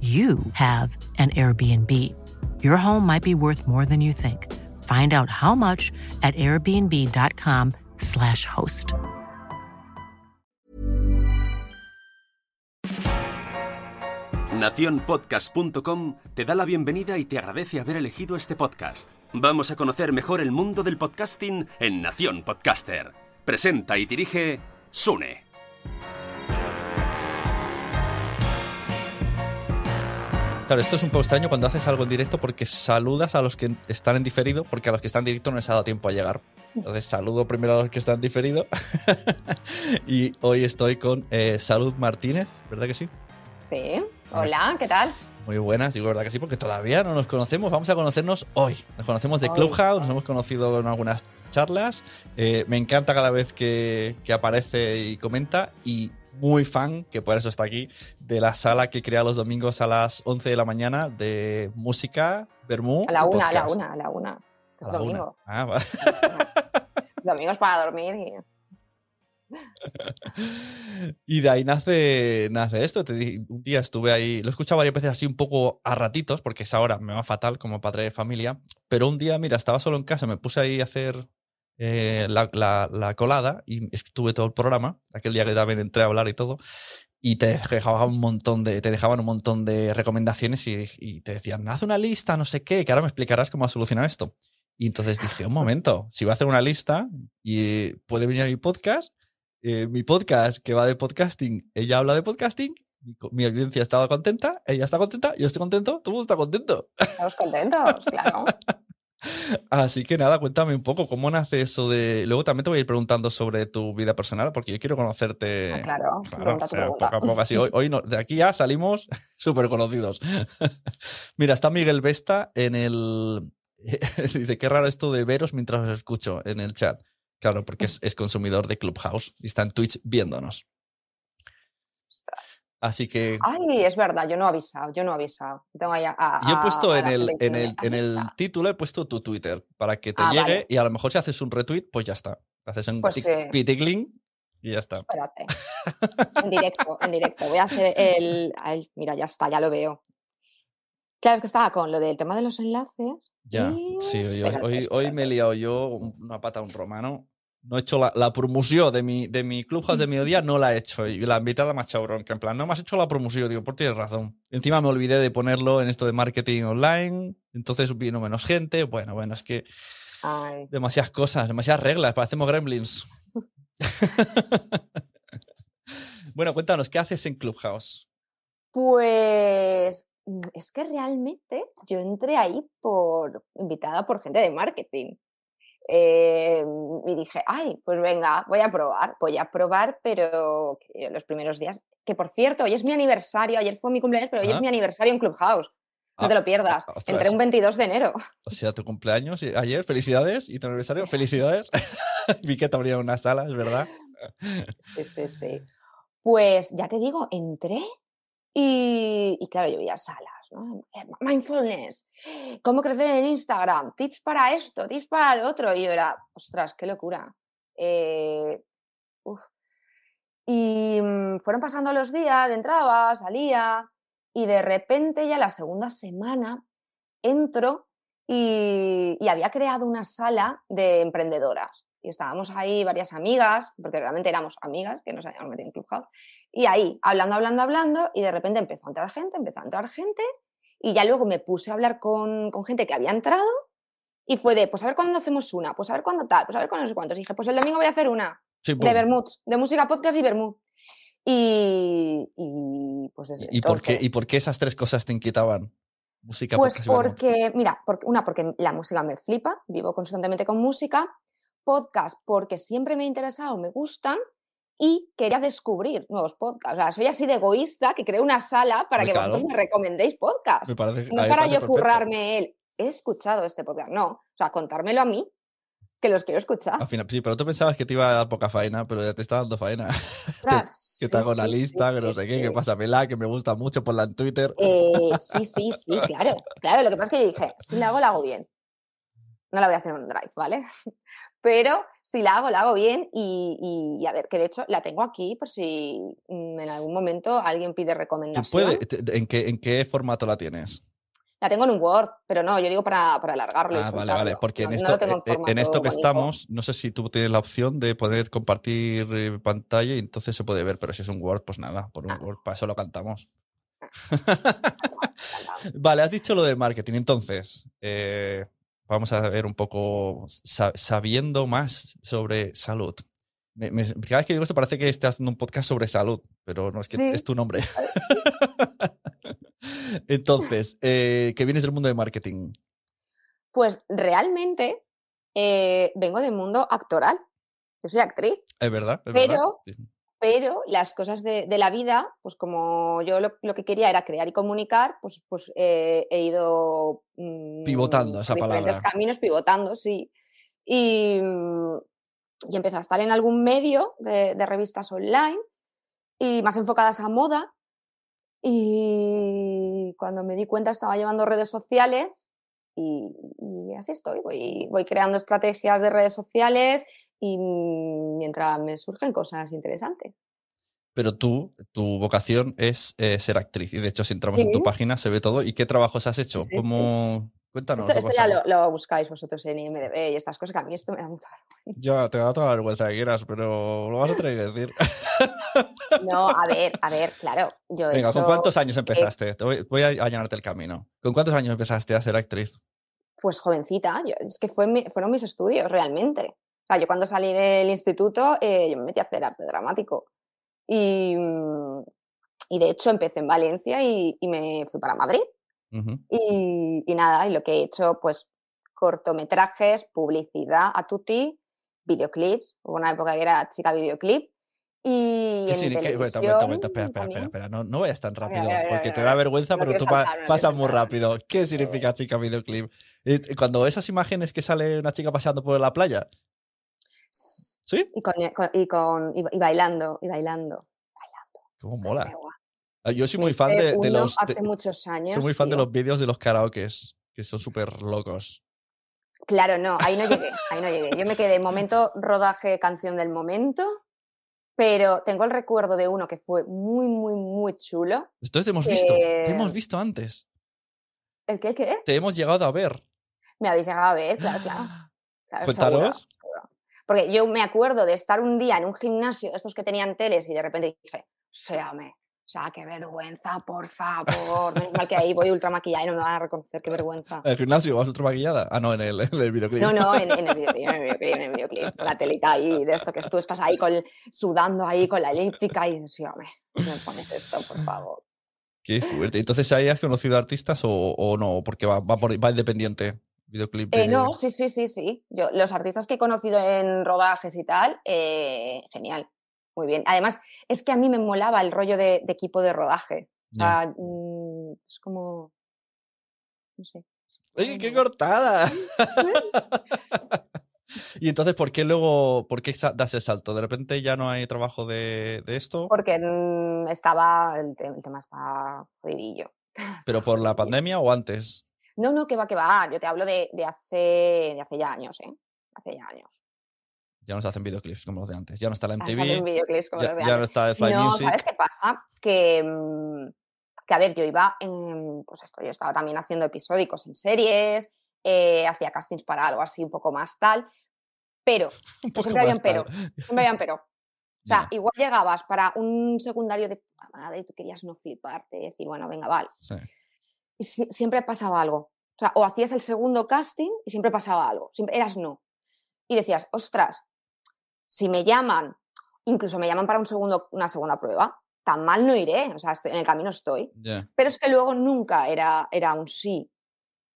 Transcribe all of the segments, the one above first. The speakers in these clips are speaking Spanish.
you have an Airbnb. Your home might be worth more than you think. Find out how much at airbnb.com/slash host. Naciónpodcast.com te da la bienvenida y te agradece haber elegido este podcast. Vamos a conocer mejor el mundo del podcasting en Nación Podcaster. Presenta y dirige Sune. Claro, esto es un poco extraño cuando haces algo en directo porque saludas a los que están en diferido, porque a los que están en directo no les ha dado tiempo a llegar. Entonces saludo primero a los que están en diferido. y hoy estoy con eh, Salud Martínez, ¿verdad que sí? Sí. Hola, ¿qué tal? Muy buenas, digo verdad que sí, porque todavía no nos conocemos. Vamos a conocernos hoy. Nos conocemos de Hoy. Clubhouse, nos hemos conocido en algunas charlas. Eh, me encanta cada vez que, que aparece y comenta. Y muy fan, que por eso está aquí, de la sala que crea los domingos a las 11 de la mañana de música, Bermú. A la una, a la una, a la una. Es A domingo. Ah, va. Domingos para dormir y. Y de ahí nace, nace esto. Te un día estuve ahí, lo he escuchado varias veces así un poco a ratitos, porque es ahora me va fatal como padre de familia. Pero un día, mira, estaba solo en casa, me puse ahí a hacer eh, la, la- la colada y estuve todo el programa. Aquel día que también entré a hablar y todo. Y te dejaban un montón de, te dejaban un montón de recomendaciones y, y te decían, haz una lista, no sé qué, que ahora me explicarás cómo solucionar esto. Y entonces dije, un momento, si voy a hacer una lista y puede venir a mi podcast, eh, mi podcast que va de podcasting, ella habla de podcasting, mi, mi audiencia estaba contenta, ella está contenta, yo estoy contento, todo el mundo está contento. Estamos contentos, claro. Así que nada, cuéntame un poco cómo nace eso de... Luego también te voy a ir preguntando sobre tu vida personal, porque yo quiero conocerte. Ah, claro, Claro, o sea, poco a poco así. Hoy, hoy no- de aquí ya salimos súper conocidos. Mira, está Miguel Vesta en el... Dice, qué raro esto de veros mientras os escucho en el chat. Claro, porque es, es consumidor de Clubhouse y está en Twitch viéndonos. Así que Ay, es verdad, yo no he avisado, yo no he avisado. Tengo ahí a- a- yo he puesto en el, en el, en el título, he puesto tu Twitter para que te Ah, llegue vale. y a lo mejor si haces un retweet, pues ya está. Haces un Pues piticlin y ya está. Espérate. En directo, en directo. Voy a hacer el. ay, mira, ya está, ya lo veo. Claro, es que estaba con lo del tema de los enlaces. Ya, y sí, hoy, hoy- espérate, hoy, hoy me he liado yo un- una pata a un romano. No he hecho la, la promoción de mi, de mi Clubhouse de mediodía, no la he hecho. Y la invitada me ha echado bronca. En plan, no me has hecho la promoción. Digo, por tienes razón. Encima me olvidé de ponerlo en esto de marketing online. Entonces vino menos gente. Bueno, bueno, es que Ay. demasiadas cosas, demasiadas reglas. Parecemos gremlins. bueno, cuéntanos, ¿qué haces en Clubhouse? Pues mm, es que realmente yo entré ahí por invitada por gente de marketing. Eh, y dije, ay, pues venga, voy a probar, voy a probar, pero los primeros días, que por cierto, hoy es mi aniversario, ayer fue mi cumpleaños, pero hoy Ah. es mi aniversario en Clubhouse. No Ah, te lo pierdas. ostras. Entré un 22 de enero. O sea, tu cumpleaños y- ayer, felicidades. Y tu aniversario, felicidades. Vi que te abrieron una sala, es verdad. Sí, sí, sí. Pues ya te digo, entré y, y claro, yo veía salas, Eh, Mindfulness, cómo crecer en Instagram, tips para esto, tips para lo otro. Y yo era, ostras, qué locura. Eh. Y mm, fueron pasando los días, entraba, salía, y de repente ya la segunda semana entro y había creado una sala de emprendedoras. Y estábamos ahí varias amigas, porque realmente éramos amigas que nos habíamos metido en Clubhouse, y ahí, hablando, hablando, hablando, y de repente empezó a entrar gente, empezó a entrar gente, y ya luego me puse a hablar con, con gente que había entrado, y fue de, pues a ver cuándo hacemos una, pues a ver cuándo tal, pues a ver cuándo no sé cuántos. Y dije, pues el domingo voy a hacer una, Sí, de boom. Bermuds, de música, podcast y Bermud. Y, y, pues desde ¿Y por, qué, entonces- ¿Y por qué esas tres cosas te inquietaban? Música, pues podcast y porque, mira, porque, una, porque la música me flipa, vivo constantemente con música, podcast porque siempre me ha interesado, me gustan y quería descubrir nuevos podcasts. O sea, soy así de egoísta que creo una sala para que vosotros claro. me recomendéis podcasts. Me parece, No para yo currarme el, he escuchado este podcast, no. O sea, contármelo a mí, que los quiero escuchar. Al final, sí, pero tú pensabas que te iba a dar poca faena, pero ya te está dando faena. Ostras, que sí, te hago una sí, sí, lista, que no sí, sé qué, que sí. pásamela, que me gusta mucho, ponla en Twitter. Eh, sí, sí, sí, claro. Claro, lo que pasa es que yo dije, si la hago, la hago bien. No la voy a hacer en un drive, ¿vale? Pero si la hago, la hago bien y, y- y a ver, que de hecho la tengo aquí por si mm, en algún momento alguien pide ¿Tú recomendación. en, qué, ¿En qué formato la tienes? La tengo en un Word, pero no, yo digo para, para alargarlo. Ah, vale, vale. Porque No- en esto, en eh, eh, en esto que bonito. estamos, no sé si tú tienes la opción de poder compartir eh, pantalla y entonces se puede ver, pero si es un Word, pues nada, por un Ah. Word, para eso lo cantamos. Vale, has dicho lo de marketing, entonces eh, vamos a ver un poco, sa- sabiendo más sobre salud. Me- me- cada vez que digo esto parece que estás haciendo un podcast sobre salud, pero no es que Sí. es tu nombre. entonces, eh, que vienes del mundo de marketing. Pues realmente eh, vengo del mundo actoral. Yo soy actriz. Es verdad, es verdad. Pero- Sí. Pero las cosas de, de la vida, pues como yo lo, lo que quería era crear y comunicar, pues, pues eh, he ido mm, Pivotando, esa palabra. caminos, pivotando, sí. Y, y empecé a estar en algún medio de, de revistas online y más enfocadas a moda. Y cuando me di cuenta estaba llevando redes sociales y, y así estoy. Voy, voy creando estrategias de redes sociales y mientras me surgen cosas interesantes. Pero tú, tu vocación es eh, ser actriz. Y de hecho, si entramos en tu Sí. página, se ve todo. ¿Y qué trabajos has hecho? Sí, sí, ¿Cómo... Cuéntanos. Esto, esto ya lo, lo buscáis vosotros en IMDB y estas cosas, que a mí esto me da mucha vergüenza. Ya, te da toda la vergüenza que quieras, pero lo vas a tener que decir. No, a ver, a ver, claro. Yo Venga, ¿con hecho, cuántos años empezaste? Te voy, voy a allanarte el camino. ¿Con cuántos años empezaste a ser actriz? Pues jovencita, yo- es que fue mi- fueron mis estudios realmente. O sea, yo cuando salí del instituto, eh, yo me metí a hacer arte dramático. Y, mm, y de hecho empecé en Valencia y, y me fui para Madrid. Ujú. Y, y nada, y lo que he hecho, pues cortometrajes, publicidad a tutti, videoclips. Hubo una época que era chica videoclip. Y ¿Qué en significa- televisión Aguanta, aguanta, aguanta, espera, espera, espera, espera. No, no vayas tan rápido, a ver, a ver, porque a te da vergüenza, No pero tú saltar, no pasas muy saltar. rápido. ¿Qué significa chica videoclip? Cuando esas imágenes que sale una chica paseando por la playa, ¿sí? Y, con, con- y, con- y- y bailando, y bailando. ¿Cómo Da mola? Ah, Yo soy muy fan de, los... de- Hace muchos años. soy muy fan de los vídeos de los karaokes, que son súper locos. Claro, no, ahí no llegué, ahí no llegué. Yo me quedé en momento rodaje canción del momento, pero tengo el recuerdo de uno que fue muy, muy, muy chulo. Entonces te hemos visto, te hemos Eh, visto antes. ¿El qué, qué? Te hemos llegado a ver. Me habéis llegado a ver, claro, claro. claro, Cuéntanos. seguro, seguro. Porque yo me acuerdo de estar un día en un gimnasio de estos que tenían teles y de repente dije, séame. O sea, qué vergüenza, por favor. Menos mal que ahí voy ultra maquillada y no me van a reconocer, qué vergüenza. ¿En el gimnasio vas ultra maquillada? Ah, no, en el, en el videoclip. No, no, en, en el videoclip, en el videoclip, en el videoclip. La telita ahí, de esto que tú estás ahí con, sudando ahí con la elíptica y sí, hombre, me pones esto, por favor. Qué fuerte. Entonces, ¿ahí has conocido artistas o, o no? Porque va, va, por, va independiente. Videoclip de... Eh, no, sí, sí, sí, sí. Yo, los artistas que he conocido en rodajes y tal, eh, genial. Muy bien. Además, es que a mí me molaba el rollo de, de equipo de rodaje. Mm, es como. No sé. ¡Oye, qué cortada! y entonces, ¿por qué luego, por qué das el salto? ¿De repente ya no hay trabajo de, de esto? Porque mm, estaba. El, el tema está jodidillo. ¿Pero por la pandemia o antes? No, no, que va, que va. Yo te hablo de, de hace, de hace ya años, ¿eh? Hace ya años. Ya no se hacen videoclips como los de antes. Ya no está la Ah, MTV. videoclips como Ya, los de ya no antes. está el Fly no, Music. ¿sabes qué pasa? Que, mm, que, a ver, yo iba en, pues esto, yo estaba también haciendo episódicos en series, eh, hacía castings para algo así un poco más tal, pero, poco siempre había un más pero, siempre había un pero. O sea, Ya, igual llegabas para un secundario de puta madre y tú querías no fliparte y decir, bueno, venga, vale. sí. Y si- siempre pasaba algo. O sea, o hacías el segundo casting y siempre pasaba algo. Siempre eras no. Y decías, ostras, si me llaman, incluso me llaman para un segundo, una segunda prueba, tan mal no iré. O sea, estoy- en el camino estoy. Pero es que luego nunca era, era un sí.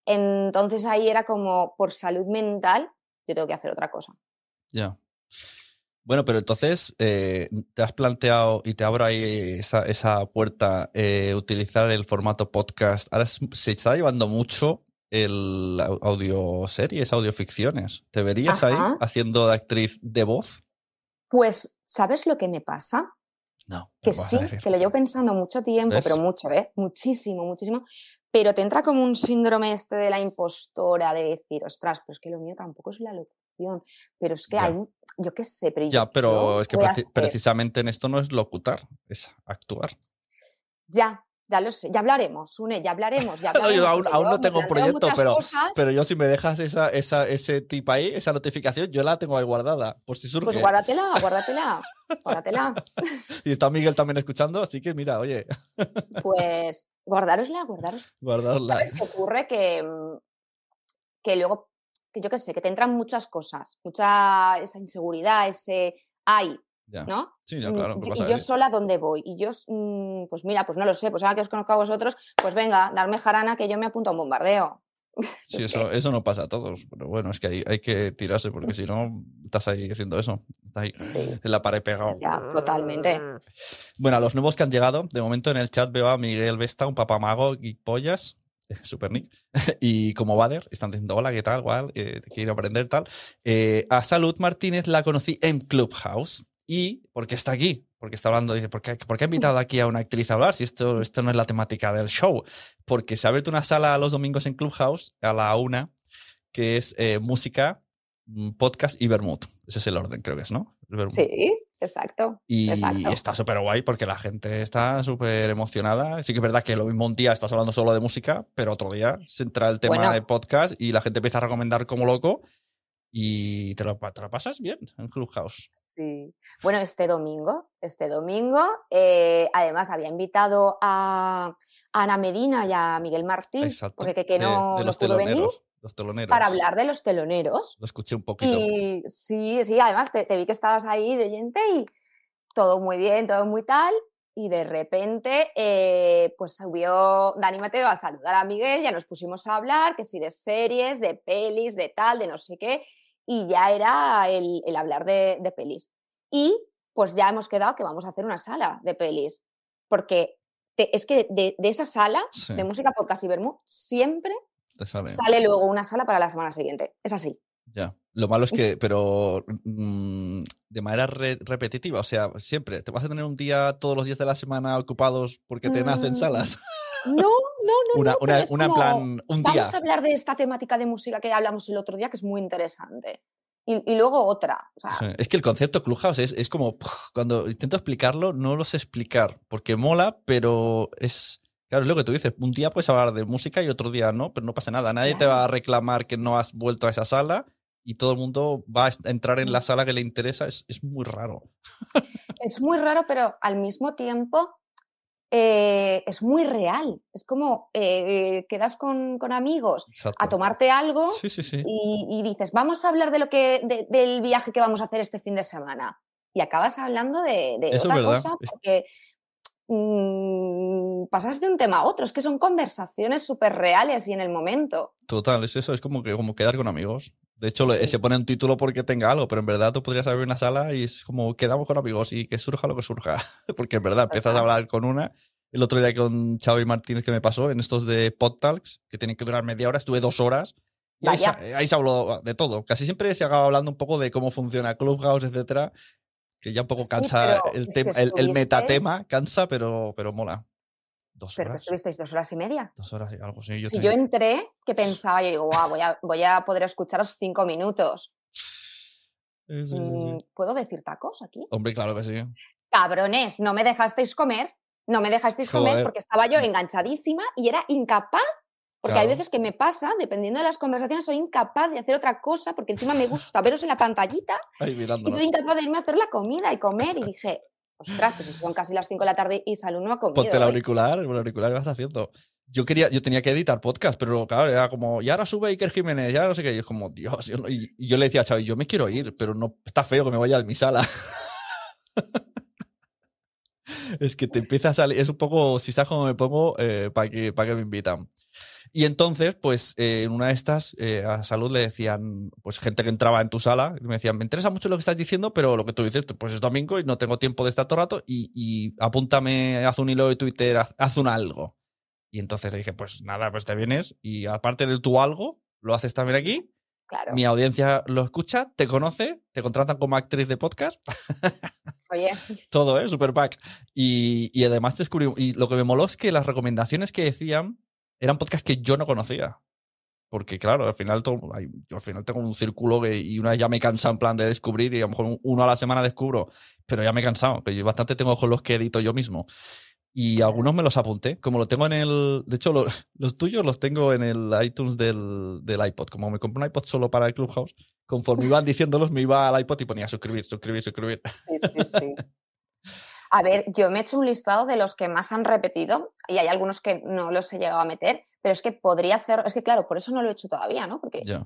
Entonces ahí era como, por salud mental, yo tengo que hacer otra cosa. Ya. Bueno, pero entonces, eh, ¿te has planteado, y te abro ahí esa, esa puerta, eh, utilizar el formato podcast? Ahora se está llevando mucho el au- audioseries, audioficciones. ¿Te verías ahí haciendo de actriz de voz? Pues, ¿sabes lo que me pasa? No. Que sí, que lo llevo pensando mucho tiempo, pero mucho, ¿eh? Muchísimo, muchísimo. Pero te entra como un síndrome este de la impostora, de decir, ostras, pues que lo mío tampoco es la locución. Pero es que Ya. hay, yo qué sé, pero Ya, yo- pero es que preci- precisamente en esto no es locutar, es actuar. Ya, ya lo sé, ya hablaremos, Une, ya hablaremos, ya No, yo hablaremos. aún- aún yo no tengo un proyecto, pero- cosas, Pero yo si me dejas esa, esa, ese tip ahí, esa notificación, yo la tengo ahí guardada, por si surge. Pues guárdatela, guárdatela, guárdatela. Y está Miguel también escuchando, así que mira, oye, Pues guardárosla, guardarosla. guardarla. ¿Sabes qué ocurre? Que, mm, que luego, que yo qué sé, que te entran muchas cosas, mucha esa inseguridad, ese ay, Ya. ¿no? Sí, ya, Mm, claro. y- pues yo sola, ¿dónde voy? Y yo, mm, pues mira, pues no lo sé, pues ahora que os conozco a vosotros, pues venga, darme jarana que yo me apunto a un bombardeo. Sí, es eso, eso no pasa a todos, pero bueno, es que hay, hay que tirarse porque si no, estás ahí haciendo eso. Estás ahí Sí. en la pared pegado. Ya, totalmente. Bueno, a los nuevos que han llegado, de momento en el chat veo a Miguel Vesta, un papamago y pollas, super nick, y como Bader, están diciendo hola, ¿qué tal? Igual, eh, te quiero aprender, tal. Eh, a Salud Martínez la conocí en Clubhouse y, ¿por qué está aquí? Porque está hablando, dice, ¿por qué, por ha invitado aquí a una actriz a hablar si esto, esto no es la temática del show? Porque se ha abierto una sala los domingos en Clubhouse a la una, que es eh, música, mm, podcast y vermouth. Ese es el orden, creo que es, ¿no? Sí, exacto. Y exacto. está súper guay porque la gente está súper emocionada. Sí que es verdad que lo mismo un día estás hablando solo de música, pero otro día se entra el tema Bueno. de podcast y la gente empieza a recomendar como loco y te lo, te lo pasas bien en Clubhouse. Sí. Bueno, este domingo, este domingo, eh, además había invitado a Ana Medina y a Miguel Martí, Exacto. porque que, no, de no los pudo venir. Los teloneros. para hablar de los teloneros. Lo escuché un poquito. Y sí, sí, además te, te vi que estabas ahí de gente y todo muy bien, todo muy tal. Y de repente, eh, pues subió Dani Mateo a saludar a Miguel, ya nos pusimos a hablar, que si de series, de pelis, de tal, de no sé qué, y ya era el, el hablar de, de pelis. Y pues ya hemos quedado que vamos a hacer una sala de pelis, porque te- es que de, de esa sala Sí. de música, podcast y vermú, siempre Te sale. sale luego una sala para la semana siguiente. Es así. Ya. Lo malo es que, pero mm, de manera re- repetitiva, o sea, siempre, ¿te vas a tener un día todos los días de la semana ocupados porque te nacen Mm, salas? No, no, no. Una, no, una, es una como, plan, un día. Vamos a hablar de esta temática de música que hablamos el otro día, que es muy interesante. Y, y luego otra. O sea, Sí, Es que el concepto Clubhouse es, es como, cuando intento explicarlo, no lo sé explicar, porque mola, pero es, claro, es lo que tú dices, un día puedes hablar de música y otro día no, pero no pasa nada, nadie te va a reclamar que no has vuelto a esa sala y todo el mundo va a entrar en la sala que le interesa, es, es muy raro. Es muy raro, pero al mismo tiempo eh, es muy real. Es como eh, quedas con, con amigos Exacto. a tomarte algo Sí, sí, sí. y, y dices, vamos a hablar de lo que, de- del viaje que vamos a hacer este fin de semana. Y acabas hablando de, de otra verdad. cosa porque mm, pasas de un tema a otro. Es que son conversaciones súper reales y en el momento. Total, es eso, es como que como quedar con amigos. De hecho, Sí. se pone un título porque tenga algo, pero en verdad tú podrías abrir una sala y es como quedamos con amigos y que surja lo que surja. Porque en verdad empiezas a hablar con una. El otro día con Xavi Martínez que me pasó en estos de Pod Talks, que tienen que durar media hora, estuve dos horas. Y ahí ahí se habló de todo. Casi siempre se acaba hablando un poco de cómo funciona Clubhouse, etcétera. Que ya un poco cansa el, tema, el, metatema, cansa, pero, pero mola. Dos Pero horas. estuvisteis dos horas y media. Dos horas y algo, sí. Yo si te- yo entré, que pensaba, yo digo, "Guau, voy, a, voy a poder escucharos cinco minutos. Sí, sí. Mm, ¿Puedo decir tacos aquí? Hombre, claro que sí. Cabrones, no me dejasteis comer. No me dejasteis comer porque estaba yo enganchadísima y era incapaz. Porque hay veces que me pasa, dependiendo de las conversaciones, soy incapaz de hacer otra cosa porque encima me gusta veros en la pantallita Ahí y soy incapaz de irme a hacer la comida y comer. Y dije, ostras, pues si son casi las 5 de la tarde y Salud no ha comido. Ponte el hoy". auricular, el auricular que vas haciendo. Yo quería, yo tenía que editar podcast, pero claro, era como, y ahora sube Iker Jiménez, ya no sé qué. Y es como, Dios, yo no- y, yo le decía a Xavi, yo me quiero ir, pero no, está feo que me vaya de mi sala. es que te empieza a salir, es un poco, si sabes cómo me pongo, para que, para que me invitan. Y entonces, pues, eh, en una de estas, eh, a Salud le decían, pues, gente que entraba en tu sala, y me decían, me interesa mucho lo que estás diciendo, pero lo que tú dices, pues es domingo y no tengo tiempo de estar todo el rato, y, y apúntame, haz un hilo de Twitter, haz, haz un algo. Y entonces le dije, pues nada, pues te vienes, y aparte de tu algo, lo haces también aquí, Claro. mi audiencia lo escucha, te conoce, te contratan como actriz de podcast, Oye, todo, ¿eh? Super pack. Y, y además descubrí, y lo que me moló es que las recomendaciones que decían eran podcasts que yo no conocía. Porque claro, al final, todo, yo al final tengo un círculo que, y una vez ya me he cansado en plan de descubrir y a lo mejor uno a la semana descubro, pero ya me he cansado, que yo bastante tengo con los que edito yo mismo. Y algunos me los apunté, como lo tengo en el... De hecho, lo- los tuyos los tengo en el iTunes del, del iPod. Como me compré un iPod solo para el Clubhouse, conforme iban diciéndolos me iba al iPod y ponía suscribir, suscribir, suscribir. sí, sí, sí. A ver, yo me he hecho un listado de los que más han repetido y hay algunos que no los he llegado a meter, pero es que podría hacer, es que claro, por eso no lo he hecho todavía, ¿no? Porque Ya.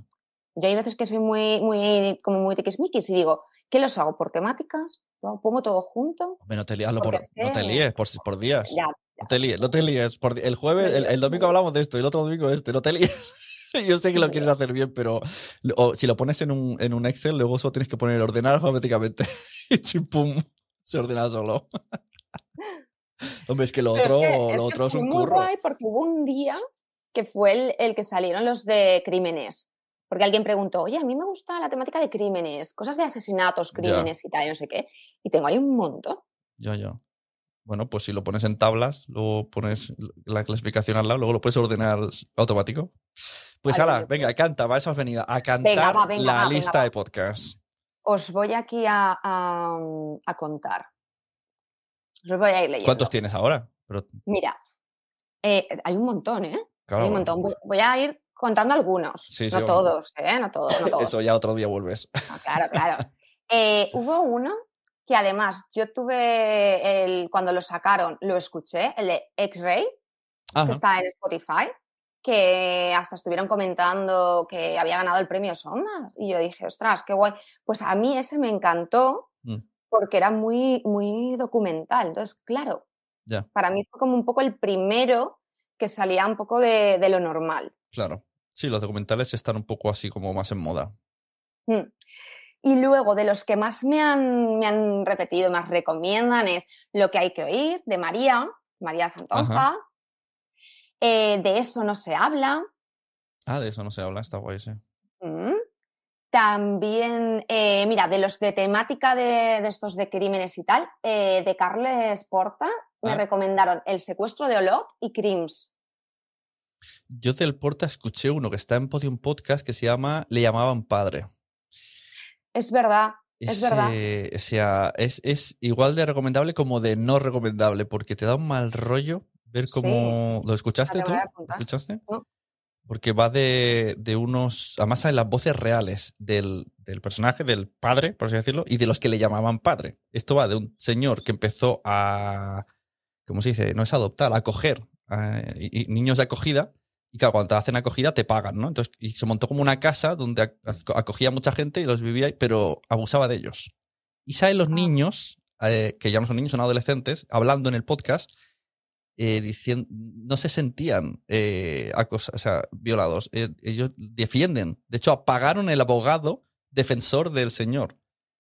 yo hay veces que soy muy, muy, como muy tiquismiquis y digo, ¿qué los hago? ¿Por temáticas? ¿Lo pongo todo junto? Hombre, no te hazlo por, es no te líes por, por días. Ya, No te líes, no te líes. Por el jueves, el, el domingo hablamos de esto y el otro domingo este, no te líes. Yo sé que lo quieres hacer bien, pero o si lo pones en un, en un Excel, luego solo tienes que poner ordenar alfabéticamente. y chimpum, se ordena solo. Hombre, es que lo Pero otro, es que- es lo que otro es un muy curro. guay porque hubo un día que fue el, el que salieron los de crímenes. Porque alguien preguntó, oye, a mí me gusta la temática de crímenes, cosas de asesinatos, Ya. crímenes y tal, y no sé qué. Y tengo ahí un montón. Ya, ya. Bueno, pues si lo pones en tablas, luego pones la clasificación al lado, luego lo puedes ordenar automático. Pues Vale, ala, venga, canta, va, eso has venido. A cantar va, venga, la va, lista de podcasts. Os voy aquí a, a- a contar. Os voy a ir leyendo. ¿Cuántos tienes ahora? Pero, Mira, eh, hay un montón, ¿eh? claro, hay un montón. Voy, voy a ir contando algunos. Sí, no todos, ¿eh? No todos, no todos. Eso ya otro día vuelves. Claro, claro. Eh, hubo uno que además yo tuve el, cuando lo sacaron, lo escuché, el de X-Ray, que está en Spotify, que hasta estuvieron comentando que había ganado el premio Sondas. Y yo dije, ostras, qué guay. Pues a mí ese me encantó Mm. porque era muy, muy documental. Entonces, claro, para mí fue como un poco el primero que salía un poco de, de lo normal. Claro. Sí, los documentales están un poco así como más en moda. Mm. Y luego, de los que más me han, me han repetido, más recomiendan, es Lo que hay que oír, de María, María Santonja. Eh, de eso no se habla. Ah, de eso no se habla, está guay, sí. Mm. También, eh, mira, de los de temática de, de estos de crímenes y tal, eh, de Carles Porta, me Ah. recomendaron El secuestro de Olot y Crims. Yo del Porta escuché uno que está en Podium Podcast que se llama Le llamaban padre. Es verdad, es verdad. O sea, es, es igual de recomendable como de no recomendable, porque te da un mal rollo ver Sí. cómo. ¿Lo escuchaste Ah, te tú? ¿Lo escuchaste? No. porque va de, de unos. Además, salen las voces reales del, del personaje, del padre, por así decirlo, y de los que le llamaban padre. Esto va de un señor que empezó a. ¿Cómo se dice? No es adoptar, a acoger a- y- y niños de acogida. Y claro, cuando te hacen acogida te pagan, ¿no? Entonces, y se montó como una casa donde ac- acogía a mucha gente y los vivía pero abusaba de ellos. Y salen los niños, eh, que ya no son niños, son adolescentes, hablando en el podcast, eh, diciendo, no se sentían eh, o violados. Eh, ellos defienden. De hecho, apagaron el abogado defensor del señor.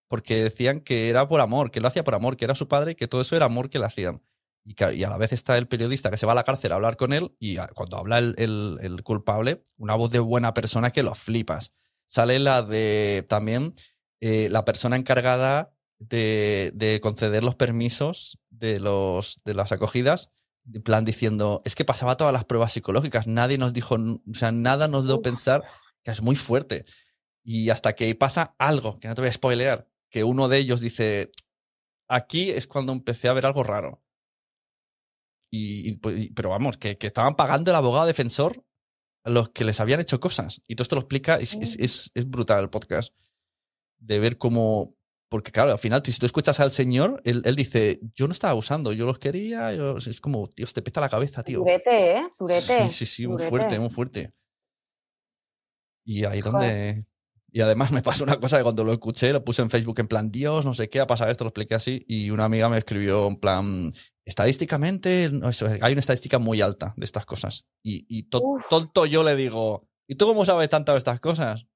Porque decían que era por amor, que lo hacía por amor, que era su padre que todo eso era amor que le hacían. Y, a la vez está el periodista que se va a la cárcel a hablar con él y cuando habla el, el- el culpable, una voz de buena persona que lo flipas. Sale la de también eh, la persona encargada de, de conceder los permisos de, los, de las acogidas, en plan diciendo, es que pasaba todas las pruebas psicológicas, nadie nos dijo, o sea, nada nos dio pensar que es muy fuerte. Y hasta que pasa algo, que no te voy a spoilear, que uno de ellos dice, aquí es cuando empecé a ver algo raro. Y, pues, y- pero vamos, que, que estaban pagando el abogado defensor a los que les habían hecho cosas. Y todo esto lo explica, es, es, es, es brutal el podcast. De ver cómo. Porque, claro, al final, tú- si tú escuchas al señor, él, él dice: Yo no estaba abusando, yo los quería. yo-". Es como, Dios, te peta la cabeza, tío. Durete, ¿eh? Durete. Sí, sí, sí, muy fuerte, muy fuerte. Y ahí Joder. donde. Y además me pasó una cosa que cuando lo escuché, lo puse en Facebook en plan, Dios, no sé qué, ha pasado esto, lo expliqué así. Y una amiga me escribió en plan, estadísticamente, no, eso, hay una estadística muy alta de estas cosas. Y, y to- Uf. tonto yo le digo, ¿y tú cómo sabes tanto de estas cosas?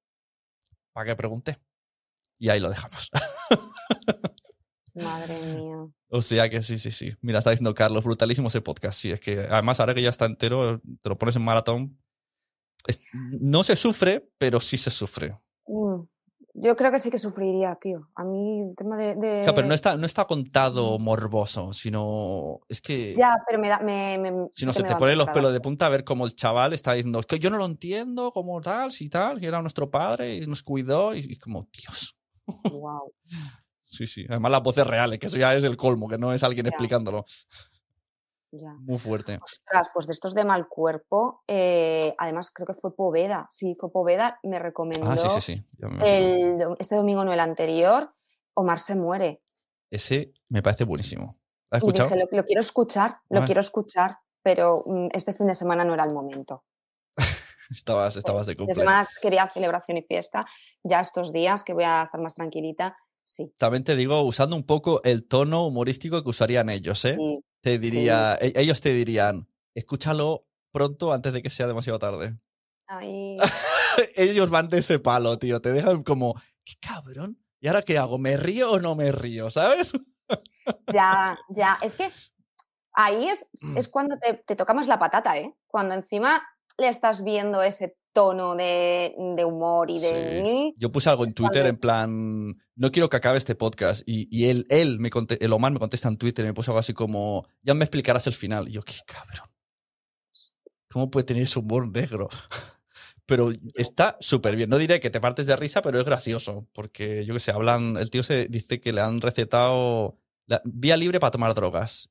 ¿Para qué pregunté? Y ahí lo dejamos. Madre mía. O sea que sí, sí, sí. Mira, está diciendo Carlos, brutalísimo ese podcast. Sí, es que además ahora que ya está entero, te lo pones en maratón. es- no se sufre, pero sí se sufre. Mm, Yo creo que sí que sufriría, tío. A mí el tema de. de- Claro, pero no está, no está contado morboso, sino es que Ya, pero me da. Me, me- si no se te ponen los pelos de punta a ver cómo el chaval está diciendo, es que yo no lo entiendo, como tal, si tal, que era nuestro padre y nos cuidó, y, y como, Dios. Guau. Sí, sí. Además las voces reales, que eso ya es el colmo, que no es alguien Ya. explicándolo. Ya. Muy fuerte. Ostras, pues de estos de mal cuerpo, eh, además creo que fue Poveda. Sí, fue Poveda, me recomendó Ah, sí, sí, sí. Me- el este domingo, no el anterior. Omar se muere. Ese me parece buenísimo. ¿Lo has Y escuchado? dije, lo, lo quiero escuchar, lo Ah. quiero escuchar, pero mm, este fin de semana no era el momento. Estabas, estabas de cumpleaños. semana quería celebración y fiesta. Ya estos días que voy a estar más tranquilita, sí. También te digo, usando un poco el tono humorístico que usarían ellos, ¿eh? sí. Te diría, e- ellos te dirían, escúchalo pronto antes de que sea demasiado tarde. Ay, ellos van de ese palo, tío. Te dejan como, qué cabrón. ¿Y ahora qué hago? ¿Me río o no me río? ¿Sabes? ya, ya. Es que ahí es, Mm. es cuando te, te toca más la patata, ¿eh? Cuando encima le estás viendo ese tono de, de humor y de... Sí. Yo puse algo en Twitter en plan, no quiero que acabe este podcast. Y, y él, él me conte- el Omar me contesta en Twitter y me puso algo así como, ya me explicarás el final. Y yo, qué cabrón. ¿Cómo puede tener ese humor negro? Pero está súper bien. No diré que te partes de risa, pero es gracioso. Porque, yo qué sé, hablan. El tío se dice que le han recetado la- vía libre para tomar drogas.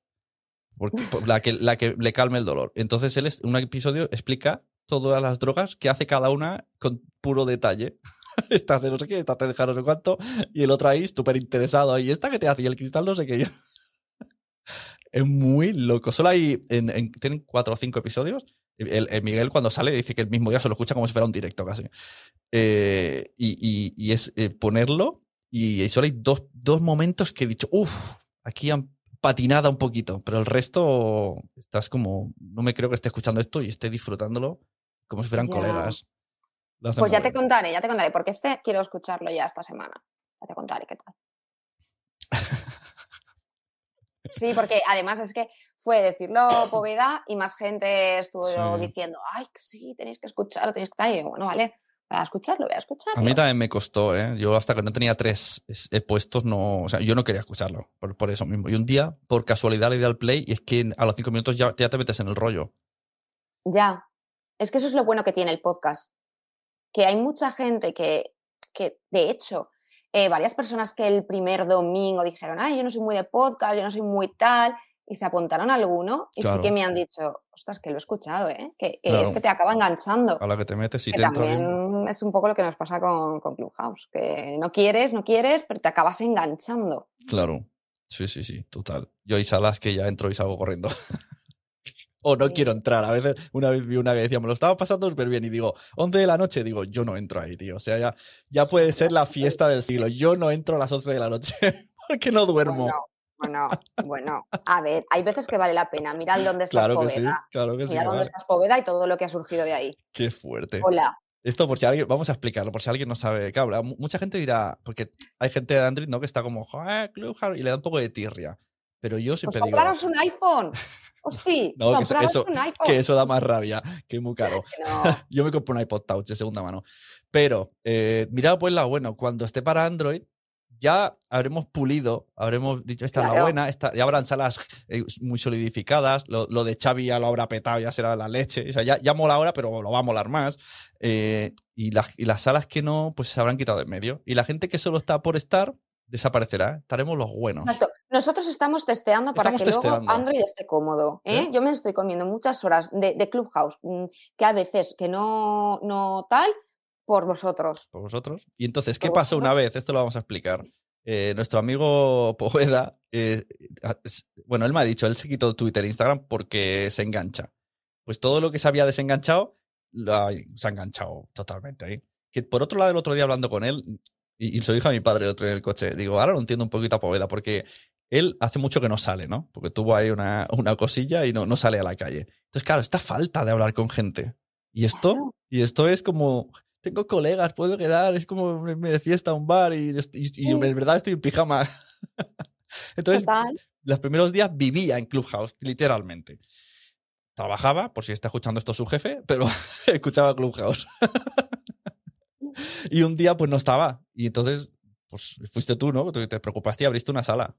Porque, por la, que, la que le calme el dolor. Entonces, él, en un episodio, explica todas las drogas que hace cada una con puro detalle. Esta hace no sé qué, esta te deja no sé cuánto. Y el otro ahí, súper interesado. Y esta que te hace, y el cristal no sé qué. Es muy loco. Solo hay. En, en- tienen cuatro o cinco episodios. El, el Miguel, cuando sale, dice que el mismo día se lo escucha como si fuera un directo casi. Eh, y, y- y es eh, ponerlo. Y, solo hay dos, dos momentos que he dicho, uff, aquí han patinado un poquito. Pero el resto estás como. No me creo que esté escuchando esto y esté disfrutándolo como si fueran colegas. Pues ya te contaré, ya te contaré, porque este quiero escucharlo ya esta semana. Ya te contaré qué tal. Sí, porque además es que fue decirlo Poveda y más gente estuvo Sí. diciendo, ay, sí, tenéis que escucharlo, tenéis que estar. Y yo, bueno, vale, voy a escucharlo, voy a escucharlo. A mí también me costó, ¿eh? Yo hasta que no tenía tres es- eh, puestos, no, o sea, yo no quería escucharlo, por, por eso mismo. Y un día, por casualidad, le di al play y es que a los cinco minutos ya, ya te metes en el rollo. Ya, es que eso es lo bueno que tiene el podcast, que hay mucha gente que, que de hecho, eh, varias personas que el primer domingo dijeron, ay, yo no soy muy de podcast, yo no soy muy tal, y se apuntaron a alguno y sí que me han dicho, ostras, que lo he escuchado, ¿eh? que, que Claro. es que te acaba enganchando. A la que te metes y que te también es un poco lo que nos pasa con, con Clubhouse, que no quieres, no quieres, pero te acabas enganchando. Claro. Sí, sí, sí, total. Yo hay salas que ya entro y salgo corriendo. o no Sí. quiero entrar. A veces, una vez vi una que decía, me lo estaba pasando súper bien y digo, 11 de la noche, digo, yo no entro ahí, tío. O sea, ya, ya puede ser la fiesta del siglo. Yo no entro a las 11 de la noche porque no duermo. Bueno, bueno, bueno. A ver, hay veces que vale la pena. Mira el dónde estás claro que sí, Poveda. claro que sí. Dónde vale. estás Poveda y todo lo que ha surgido de ahí. Qué fuerte. Hola. Esto por si alguien, vamos a explicarlo, por si alguien no sabe. Claro, mu- mucha gente dirá, porque hay gente de Android, ¿no? Que está como, y le da un poco de tirria. Pero yo Pues siempre digo compraros un iPhone. Hosti, No, que eso- un iPhone. que eso da más rabia, que es muy caro. No. Yo me compré un iPod Touch de segunda mano. Pero, eh, mira, pues la bueno, cuando esté para Android, ya habremos pulido, habremos dicho, esta es la buena, esta, ya habrán salas eh, muy solidificadas, lo, lo de Xavi ya lo habrá petado, ya será la leche, o sea, ya, ya mola ahora, pero lo va a molar más. Eh, y, las- y las salas que no, pues se habrán quitado de en medio. Y la gente que solo está por estar, desaparecerá, estaremos los buenos. Exacto. Nosotros estamos testeando para Estamos que testeando. luego Android esté cómodo. ¿eh? ¿Eh? Yo me estoy comiendo muchas horas de, de Clubhouse, mm, que a veces que no, no tal, por vosotros. por vosotros. Y entonces, ¿qué pasó una vez? Esto lo vamos a explicar. Eh, nuestro amigo Poveda, eh, bueno, él me ha dicho, él se quitó Twitter e Instagram porque se engancha. Pues todo lo que se había desenganchado, lo ha- se ha enganchado totalmente ahí. Que por otro lado, el otro día hablando con él, y, y se lo dije a mi padre el otro día en el coche, digo, ahora lo entiendo un poquito a Poveda, porque él hace mucho que no sale, ¿no? Porque tuvo ahí una, una cosilla y no, no sale a la calle. Entonces, claro, esta falta de hablar con gente. Y esto, y esto es como, tengo colegas, puedo quedar, es como irme de fiesta a un bar y, y- y en verdad estoy en pijama. Entonces, Total. los primeros días vivía en Clubhouse, literalmente. Trabajaba, por si está escuchando esto su jefe, pero escuchaba Clubhouse. y un día, pues no estaba. Y entonces, pues fuiste tú, ¿no? Te te preocupaste y abriste una sala.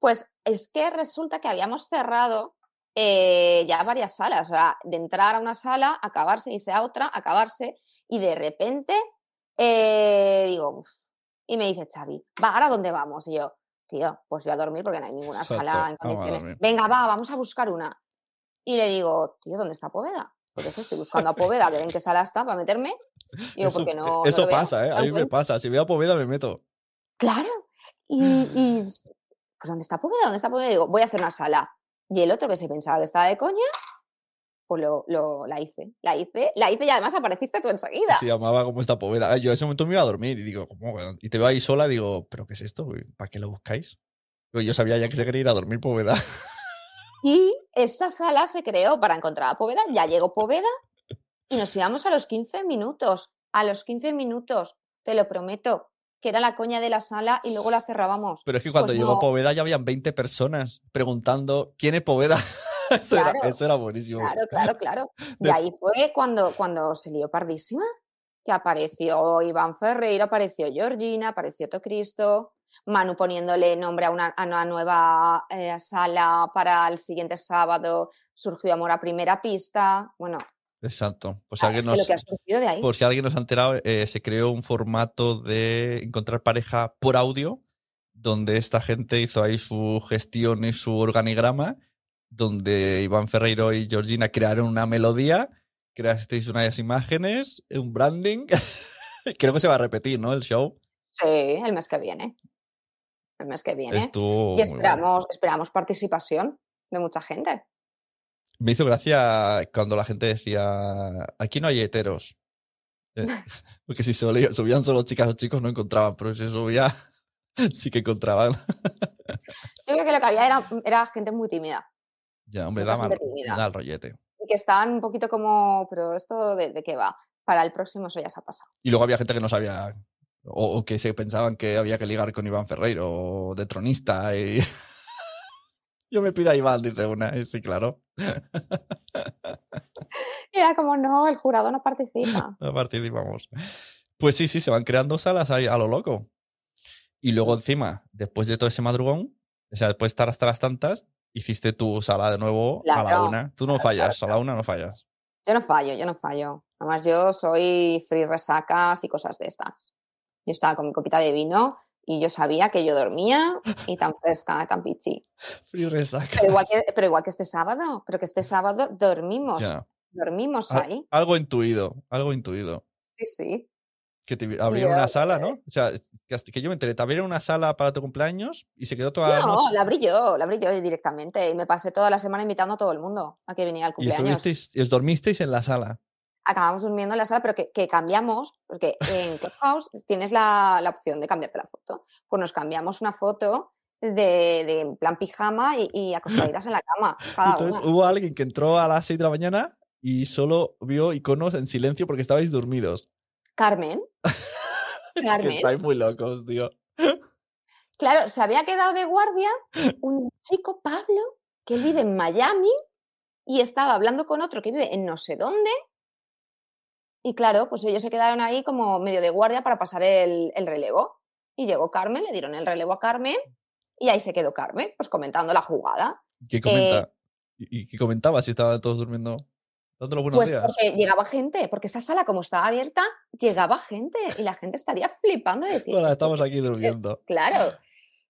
Pues es que resulta que habíamos cerrado eh, ya varias salas, o sea, de entrar a una sala, acabarse, irse a otra, acabarse, y de repente eh, digo, "Uf", y me dice Xavi, va, ¿ahora dónde vamos? Y yo, tío, pues yo a dormir porque no hay ninguna Exacto, sala en condiciones. Venga, va, vamos a buscar una. Y le digo, tío, ¿dónde está Poveda? Porque es que estoy buscando a Poveda, ver en qué sala está para meterme. Digo, eso porque no. no eso veo, pasa, ¿eh? no A mí me encuentro". pasa. Si veo a Poveda, me meto. Claro. Y, y pues ¿dónde está Poveda? ¿Dónde está Poveda? Digo, voy a hacer una sala. Y el otro que se pensaba que estaba de coña, pues lo, lo- la hice. La hice, la hice y además apareciste tú enseguida. Se llamaba como esta Poveda. Yo en ese momento me iba a dormir y digo, ¿cómo? Y te veo ahí sola, digo, ¿pero qué es esto? ¿Para qué lo buscáis? Yo sabía ya que se quería ir a dormir Poveda. Y esa sala se creó para encontrar a Poveda. Ya llegó Poveda y nos íbamos a los 15 minutos. A los 15 minutos, te lo prometo, que era la coña de la sala y luego la cerrábamos. Pero es que cuando Pues llegó no. Poveda ya habían 20 personas preguntando quién es Poveda. Eso, era, Claro. eso era buenísimo. Claro, claro, claro. Y De- ahí fue cuando, cuando se lió pardísima, que apareció Iván Ferreira, apareció Georgina, apareció Tocristo, Manu poniéndole nombre a una, a una nueva eh, sala para el siguiente sábado, surgió Amor a Primera Pista. Bueno, Exacto. Pues claro, alguien nos, de ahí. por si alguien nos ha enterado, eh, se creó un formato de encontrar pareja por audio, donde esta gente hizo ahí su gestión y su organigrama, donde Iván Ferreiro y Georgina crearon una melodía, creasteis unas imágenes, un branding. Creo que se va a repetir, ¿no? El show. Sí, el mes que viene. El mes que viene. Estuvo y bueno. esperamos, esperamos participación de mucha gente. Me hizo gracia cuando la gente decía, aquí no hay heteros. Eh, Porque si subían solo chicas o chicos no encontraban, pero si subía sí que encontraban. Yo creo que lo que había era, era gente muy tímida. Ya, hombre, da, mal, da el rollete. y que estaban un poquito como, pero esto de, de qué va? Para el próximo eso ya se ha pasado. Y luego había gente que no sabía, o, o que se pensaban que había que ligar con Iván Ferreiro, o de tronista. Y... Yo me pido a Iván, dice una. y sí, claro. Era como, no, el jurado no participa. No participamos. Pues sí, sí, se van creando salas ahí a lo loco. Y luego encima, después de todo ese madrugón, o sea, después de estar hasta las tantas, hiciste tu sala de nuevo a la una. Tú no claro, fallas, claro, a la una no fallas. Yo no fallo, yo no fallo. Además, yo soy free resacas y cosas de estas. Yo estaba con mi copita de vino Y yo sabía que yo dormía y tan fresca, tan pichi. Frío resaca. Pero igual que, pero igual que este sábado, pero que este sábado dormimos. Dormimos Al- ahí. Algo intuido, algo intuido. Sí, sí. Que te abrieron una sala, ¿no? O sea, que, yo me enteré, te abrieron una sala para tu cumpleaños y se quedó toda la No, noche. la abrí yo, la abrí yo directamente. Y me pasé toda la semana invitando a todo el mundo a que viniera al Y cumpleaños. estuvisteis, y os dormisteis en la sala. acabamos durmiendo en la sala, pero que, que cambiamos, porque en Clubhouse tienes la, la opción de cambiarte la foto. Pues nos cambiamos una foto de, de plan pijama y, y acostaditas en la cama, cada Entonces una. hubo alguien que entró a las 6 de la mañana y solo vio iconos en silencio porque estabais dormidos. Carmen. Que Carmen. estáis muy locos, tío. Claro, se había quedado de guardia un chico, Pablo, que vive en Miami y estaba hablando con otro que vive en no sé dónde. Y claro, pues ellos se quedaron ahí como medio de guardia para pasar el, el relevo. Y llegó Carmen, le dieron el relevo a Carmen y ahí se quedó Carmen, pues comentando la jugada. ¿Qué comenta? ¿Y y qué comentaba si estaban todos durmiendo? Buenos Pues días. porque llegaba gente, porque esa sala como estaba abierta, llegaba gente y la gente estaría flipando de decir, "¿Esto estamos aquí durmiendo. Claro.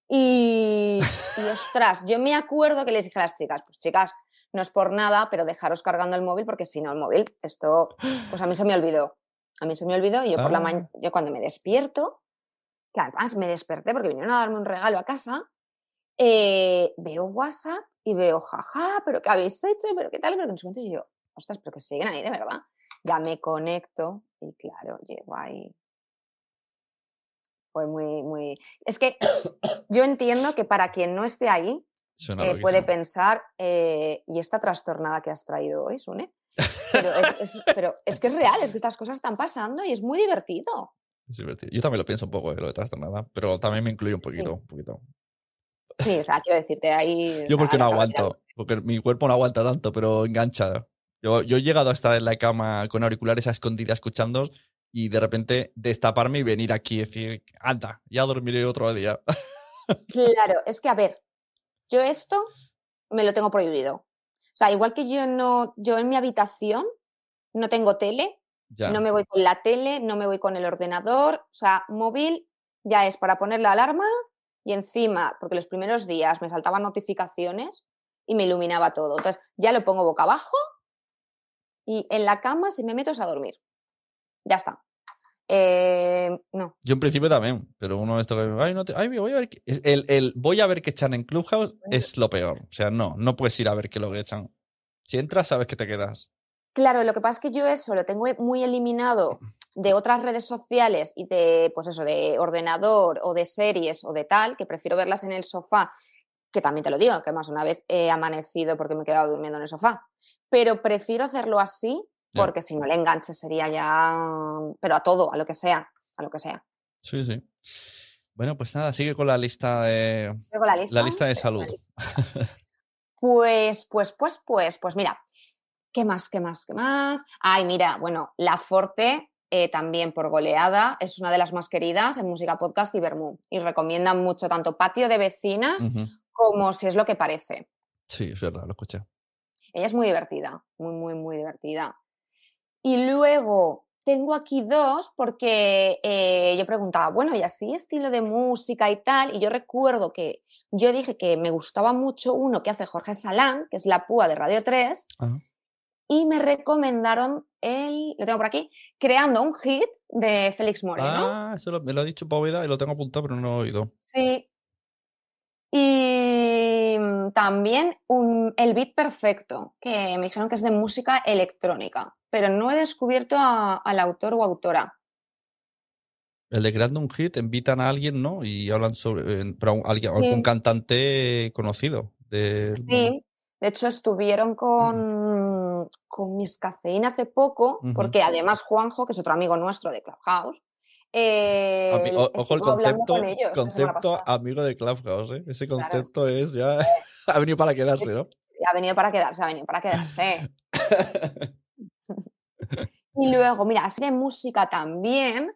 Y, y, ostras, yo me acuerdo que les dije a las chicas, pues chicas, no es por nada, pero dejaros cargando el móvil porque si no el móvil, esto, pues a mí se me olvidó. A mí se me olvidó y yo por la Ah. mañana, yo cuando me despierto, que además me desperté porque vinieron a darme un regalo a casa, eh, veo WhatsApp y veo, jaja, pero ¿qué habéis hecho? ¿Pero qué tal? Pero sé cuánto. Y yo, ostras, pero que siguen ahí de verdad. Ya me conecto y claro, llego ahí. Fue muy, muy... Es que yo entiendo que para quien no esté ahí, eh, puede pensar, eh, ¿y esta trastornada que has traído hoy, Sune? Pero es, es- pero es que es real, es que estas cosas están pasando y es muy divertido. Es divertido. Yo también lo pienso un poco, eh, lo de trastornada, pero también me incluye un poquito, un poquito. Sí, o sea, quiero decirte ahí... Yo porque no aguanto, porque mi cuerpo no aguanta tanto, pero engancha. Yo, yo he llegado a estar en la cama con auriculares a escondida escuchando y de repente destaparme y venir aquí y decir, anda, ya dormiré otro día. Claro, es que a ver, yo esto me lo tengo prohibido. O sea, igual que yo no, yo en mi habitación no tengo tele, ya. no me voy con la tele, no me voy con el ordenador, o sea, móvil ya es para poner la alarma y encima, porque los primeros días me saltaban notificaciones y me iluminaba todo. Entonces, ya lo pongo boca abajo y en la cama si me meto es a dormir. Ya está. Eh, no, Yo en principio también, pero uno esto que, ay, no te- ay, voy a ver qué-". es- el, el voy a ver qué echan en Clubhouse es lo peor. O sea, no, no puedes ir a ver qué lo que echan. Si entras, sabes que te quedas. Claro, lo que pasa es que yo eso lo tengo muy eliminado de otras redes sociales y de, pues eso, de ordenador o de series o de tal, que prefiero verlas en el sofá, que también te lo digo, que más una vez he amanecido porque me he quedado durmiendo en el sofá, pero prefiero hacerlo así porque si no el enganche sería ya, pero a todo, a lo que sea, a lo que sea. Sí, sí. Bueno, pues nada, sigue con la lista de, la lista. la lista de salud. Pues, pues, pues, pues, pues mira, ¿qué más, qué más, qué más? Ay, mira, bueno, La Forte, eh, también por goleada, es una de las más queridas en música podcast y Bermú. Y recomiendan mucho tanto Patio de Vecinas como Si es lo que parece. Sí, es verdad, lo escuché. Ella es muy divertida, muy, muy, muy divertida. Y luego tengo aquí dos porque eh, yo preguntaba, bueno, y así estilo de música y tal, y yo recuerdo que yo dije que me gustaba mucho uno que hace Jorge Salán, que es La Púa de Radio 3, Ajá. y me recomendaron el, lo tengo por aquí, Creando un hit de Félix Moreno. Ah, eso lo- me lo ha dicho Poveda y lo tengo apuntado, pero no lo he oído. Sí. Y mm, también un- el beat perfecto, que me dijeron que es de música electrónica, pero no he descubierto a- al autor o autora. El de creando un hit, invitan a alguien, ¿no? Y hablan sobre. eh, pero a un- alguien, Sí. algún cantante conocido. Sí, de hecho estuvieron con, con Miss Cafeína hace poco, porque además Juanjo, que es otro amigo nuestro de Clubhouse, eh, Ami- o- ojo el concepto, ellos concepto amigo de Clubhouse, ¿eh? Ese Claro. concepto es ya. ha venido para quedarse, ¿no? Ha venido para quedarse, ha venido para quedarse. Y luego, mira, así de música también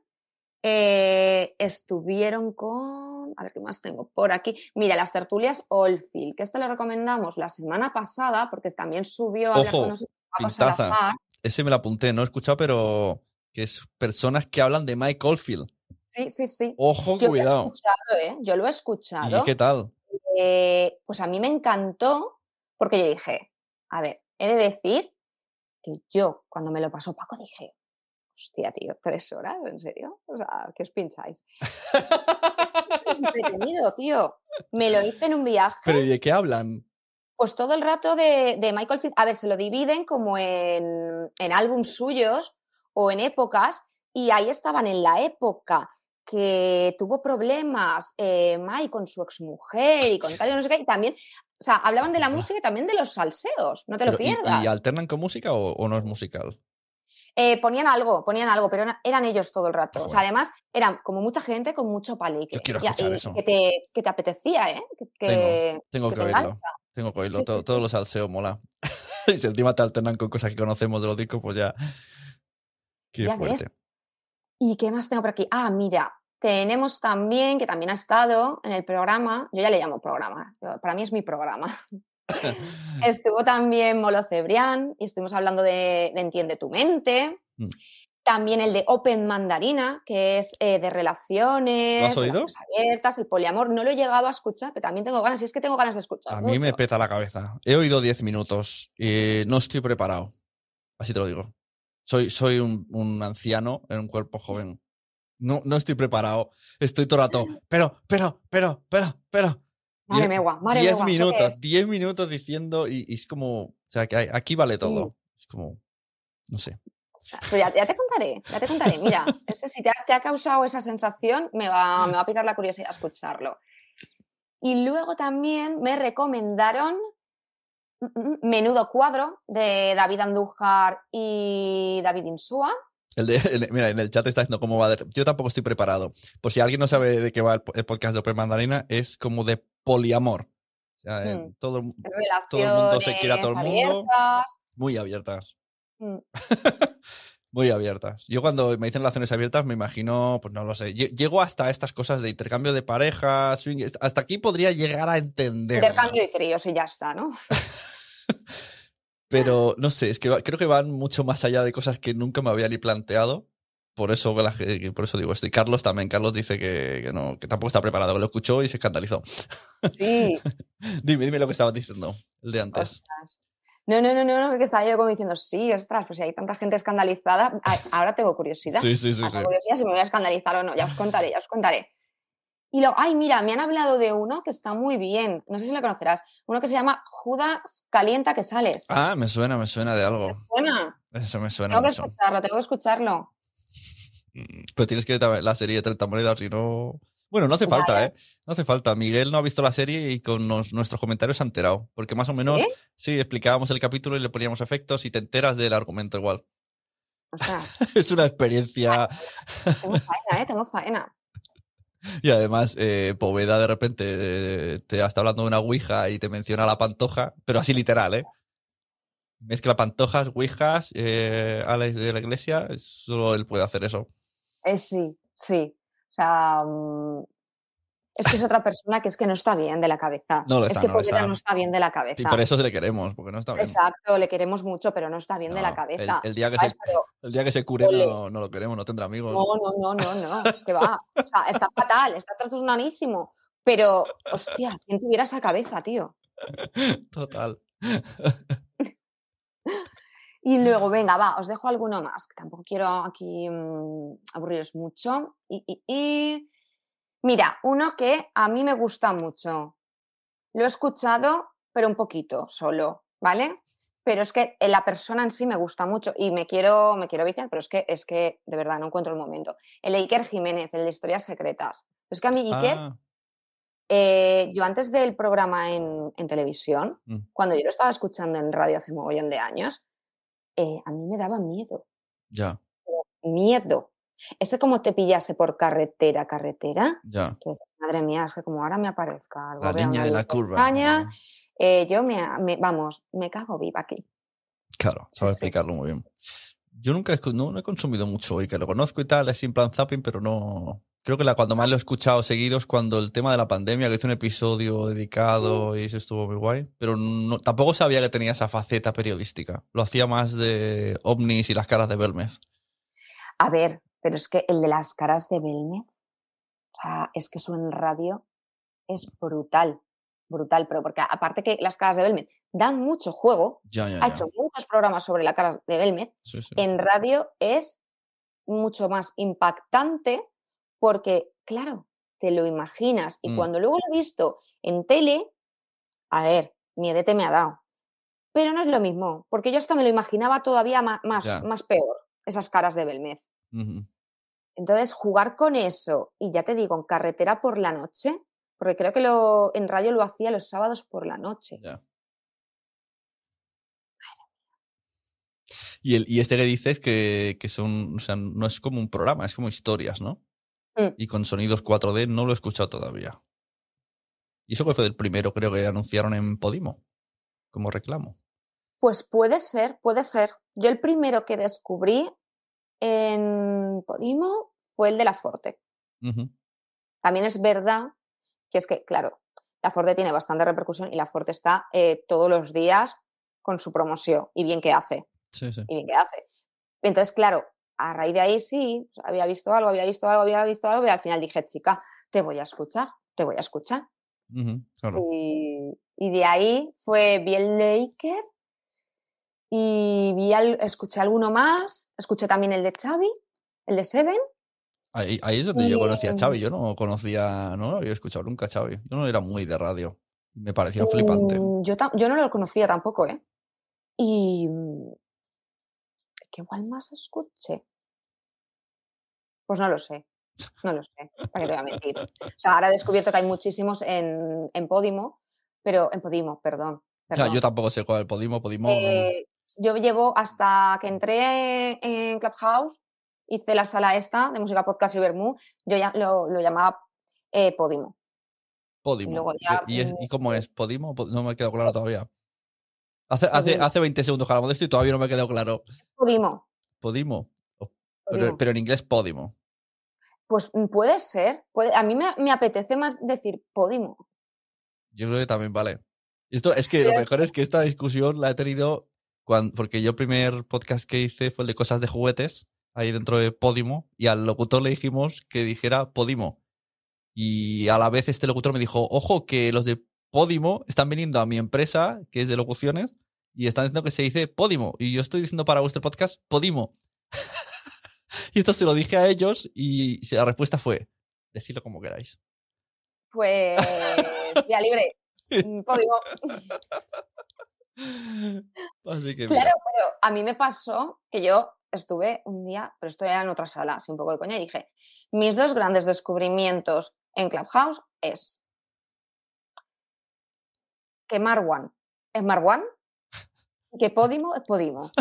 eh, estuvieron con. A ver qué más tengo por aquí. Mira, las tertulias Oldfield, que esto lo recomendamos la semana pasada porque también subió a hablar Ojo, con nosotros. Ese me lo apunté, no he escuchado, pero que es personas que hablan de Mike Oldfield. Sí, sí, sí. Ojo, Yo lo he cuidado. escuchado, ¿eh? Yo lo he escuchado. ¿Y qué tal? Eh, pues a mí me encantó porque yo dije, a ver, he de decir que yo cuando me lo pasó Paco dije, hostia, tío, tres horas, ¿en serio? O sea, ¿qué os pincháis? Entretenido, tío. Me lo hice en un viaje, ¿Pero y de qué hablan? pues todo el rato de, de Michael Field. A ver, se lo dividen como en, en álbums suyos o en épocas, y ahí estaban en la época que tuvo problemas eh, Mike con su exmujer y con tal y no sé qué, y también, o sea, hablaban de la música y también de los salseos, no te lo Pero, ¿y- pierdas. ¿y, alternan con música o, o no es musical? Eh, ponían algo, ponían algo, pero era- eran ellos todo el rato. O sea, además, eran como mucha gente con mucho palique. Yo quiero escuchar y eso. Que te, que te apetecía, ¿eh? Que, que- Tengo que oírlo. Tengo que oírlo. Sí, sí, todo, sí. Todos los salseos mola. y si encima te alternan con cosas que conocemos de los discos, pues ya. Qué Ya ves. fuerte. ¿Y qué más tengo por aquí? Ah, mira, tenemos también, que también ha estado en el programa, yo ya le llamo programa, para mí es mi programa. Estuvo también Molo Cebrián y estuvimos hablando de, de Entiende tu mente. Mm. También el de Open Mandarina, que es eh, de relaciones, oído? abiertas, el poliamor. No lo he llegado a escuchar, pero también tengo ganas, y es que tengo ganas de escuchar. A mí me peta la cabeza. He oído 10 minutos y no estoy preparado. Así te lo digo. Soy, soy un, un anciano en un cuerpo joven. No, no estoy preparado. Estoy todo el rato. Pero, pero, pero, pero, pero. Madre Diez- megua, madre diez megua, ¿eso qué minutos? 10 minutos diciendo y, y es como. O sea, que aquí vale todo. Es como. No sé. Pero ya, ya te contaré, ya te contaré. Mira, ese, si te ha, te ha causado esa sensación, me va, me va a picar la curiosidad escucharlo. Y luego también me recomendaron Menudo Cuadro de David Andújar y David Insúa. El de, el- mira, en el chat está diciendo cómo va. de- yo tampoco estoy preparado. Por si alguien no sabe de qué va el, po- el podcast de Open Mandarina, es como de poliamor. O sea, Mm. todo, Todo el mundo se quiere a todo el mundo. abiertas. muy abiertas. Mm. Muy abiertas. Yo cuando me dicen relaciones abiertas me imagino, pues no lo sé. lle- Llego hasta estas cosas de intercambio de parejas, hasta aquí podría llegar a entender. Intercambio de tríos y ya está, ¿no? Pero no sé, es que va- creo que van mucho más allá de cosas que nunca me había ni planteado. Por eso, por eso digo esto. Y Carlos también. Carlos dice que, que no, que tampoco está preparado, que lo escuchó y se escandalizó. Sí. dime, dime lo que estabas diciendo, el de antes. Ostras. No, no, no, no, no, que estaba yo como diciendo, sí, ostras, pues si hay tanta gente escandalizada, ahora tengo curiosidad. Sí, sí, sí, sí. curiosidad si me voy a escandalizar o no, ya os contaré, ya os contaré. Y luego, ay, mira, me han hablado de uno que está muy bien, no sé si lo conocerás, uno que se llama Judas Calienta que sales. Ah, me suena, me suena de algo. Buena, Eso me suena tengo que escucharlo, tengo que escucharlo. Mm, Pero tienes que ver la serie de 30 monedas y no. Bueno, no hace falta. ¿eh? No hace falta. Miguel no ha visto la serie y con nos- nuestros comentarios se ha enterado. Porque más o menos, ¿Sí? sí, explicábamos el capítulo y le poníamos efectos y te enteras del argumento igual. Ostras, es una experiencia. tengo faena, ¿eh? Tengo faena. Y además, eh, Poveda de repente eh, te está hablando de una ouija y te menciona la pantoja, pero así literal, ¿eh? Mezcla pantojas, ouijas, eh, Alex de la iglesia, solo él puede hacer eso. Eh, sí, sí. O sea, mm, es que es otra persona que es que no está bien de la cabeza. No lo es está, que no Poveda no está bien de la cabeza. Y por eso se le queremos, porque no está bien. Exacto, le queremos mucho, pero no está bien de la cabeza. El, el día que se, Pero el día que se cure no, no lo queremos, no tendrá amigos. no, no, no, no, no, que va. O sea, está fatal, está trastornadísimo. Pero, hostia, ¿quién tuviera esa cabeza, tío? Total. Y luego, venga, va, os dejo alguno más, que tampoco quiero aquí mm, aburriros mucho. Y, y- y- Mira, uno que a mí me gusta mucho. Lo he escuchado, pero un poquito solo, ¿vale? Pero es que la persona en sí me gusta mucho y me quiero, me quiero viciar, pero es que, es que de verdad no encuentro el momento. El de Iker Jiménez, el de Historias Secretas. Es que a mí Iker, Ah, eh, yo antes del programa en, en televisión, Mm. cuando yo lo estaba escuchando en radio hace mogollón de años, eh, a mí me daba miedo, ya, miedo. Es que como te pillase por carretera, carretera, ya. madre mía, es que como ahora me aparezca algo, La niña de la curva. extraña, eh, yo me, me- vamos, me cago viva aquí. Claro, Sí, sabe sí. explicarlo muy bien. Yo nunca no, no he consumido mucho y que lo conozco y tal, es en plan zapping, pero no. Creo que la, cuando más lo he escuchado seguido es cuando el tema de la pandemia, que hice un episodio dedicado y eso estuvo muy guay. Pero no, tampoco sabía que tenía esa faceta periodística. Lo hacía más de ovnis y las caras de Belmez. A ver, pero es que el de las caras de Belmez, O sea, es que eso en radio es brutal, brutal, pero porque aparte que las caras de Belmez dan mucho juego, Ya, ya, ha hecho muchos programas sobre la cara de Belmez, Sí, sí. en radio es mucho más impactante porque, claro, te lo imaginas y Mm. cuando luego lo he visto en tele, a ver, miedete me ha dado. Pero no es lo mismo, porque yo hasta me lo imaginaba todavía más, Ya. más peor, esas caras de Belmez. Entonces, jugar con eso, y ya te digo, en carretera por la noche, porque creo que lo, en radio lo hacía los sábados por la noche. Y, el, y este que dices que, que son, o sea, no es como un programa, es como historias, ¿no? Mm. Y con sonidos 4D no lo he escuchado todavía. Y eso que fue el primero, creo que anunciaron en Podimo, como reclamo. Pues puede ser, puede ser. Yo el primero que descubrí en Podimo fue el de la Forte. También es verdad que es que, claro, la Forte tiene bastante repercusión y la Forte está eh, todos los días con su promoción y bien que hace, Sí, sí. y bien que hace. Entonces, claro, a raíz de ahí sí, sea, había visto algo, había visto algo, había visto algo y al final dije, chica, te voy a escuchar, te voy a escuchar. Claro. Y, y de ahí fue, vi el Laker y vi al- escuché alguno más, escuché también el de Xavi, el de Seven. Ahí, ahí es donde yo conocí a. Xavi. Yo no conocía, no lo había escuchado nunca a Xavi. Yo no era muy de radio. Me parecía flipante. Mm, Yo, yo no lo conocía tampoco, ¿eh? Y... ¿Qué igual más escuché? Pues no lo sé, no lo sé, para qué te voy a mentir. O sea, ahora he descubierto que hay muchísimos en, en Podimo, pero en Podimo, perdón. O sea, yo tampoco sé cuál es Podimo. Podimo. Eh, yo llevo hasta que entré en Clubhouse, hice la sala esta de música podcast y Bermú, yo ya lo, lo llamaba eh, Podimo. Podimo. ¿Y- ya, ¿Y, es- ¿Y cómo mm, es? ¿Podimo? Po- No me ha quedado claro todavía. Hace, hace, hace 20 segundos que hablamos de esto y todavía no me ha quedado claro. Podimo. Podimo. Pero, Podimo. pero en inglés Podimo. Pues mm, puede ser. puede- a mí me, me apetece más decir Podimo. Yo creo que también vale. Esto es que lo mejor es que esta discusión la he tenido cuando, porque yo el primer podcast que hice fue el de cosas de juguetes, ahí dentro de Podimo, y al locutor le dijimos que dijera Podimo. Y a la vez este locutor me dijo, ojo, que los de Podimo están viniendo a mi empresa, que es de locuciones, y están diciendo que se dice Podimo. Y yo estoy diciendo para vuestro podcast Podimo. y esto se lo dije a ellos y la respuesta fue, decidlo como queráis. Pues vía libre. mm, Podimo. Así que Claro, mira. pero a mí me pasó que yo estuve un día, pero esto era en otra sala, así un poco de coña, y dije, mis dos grandes descubrimientos en Clubhouse es que Marwan es Marwan y que Podimo es Podimo.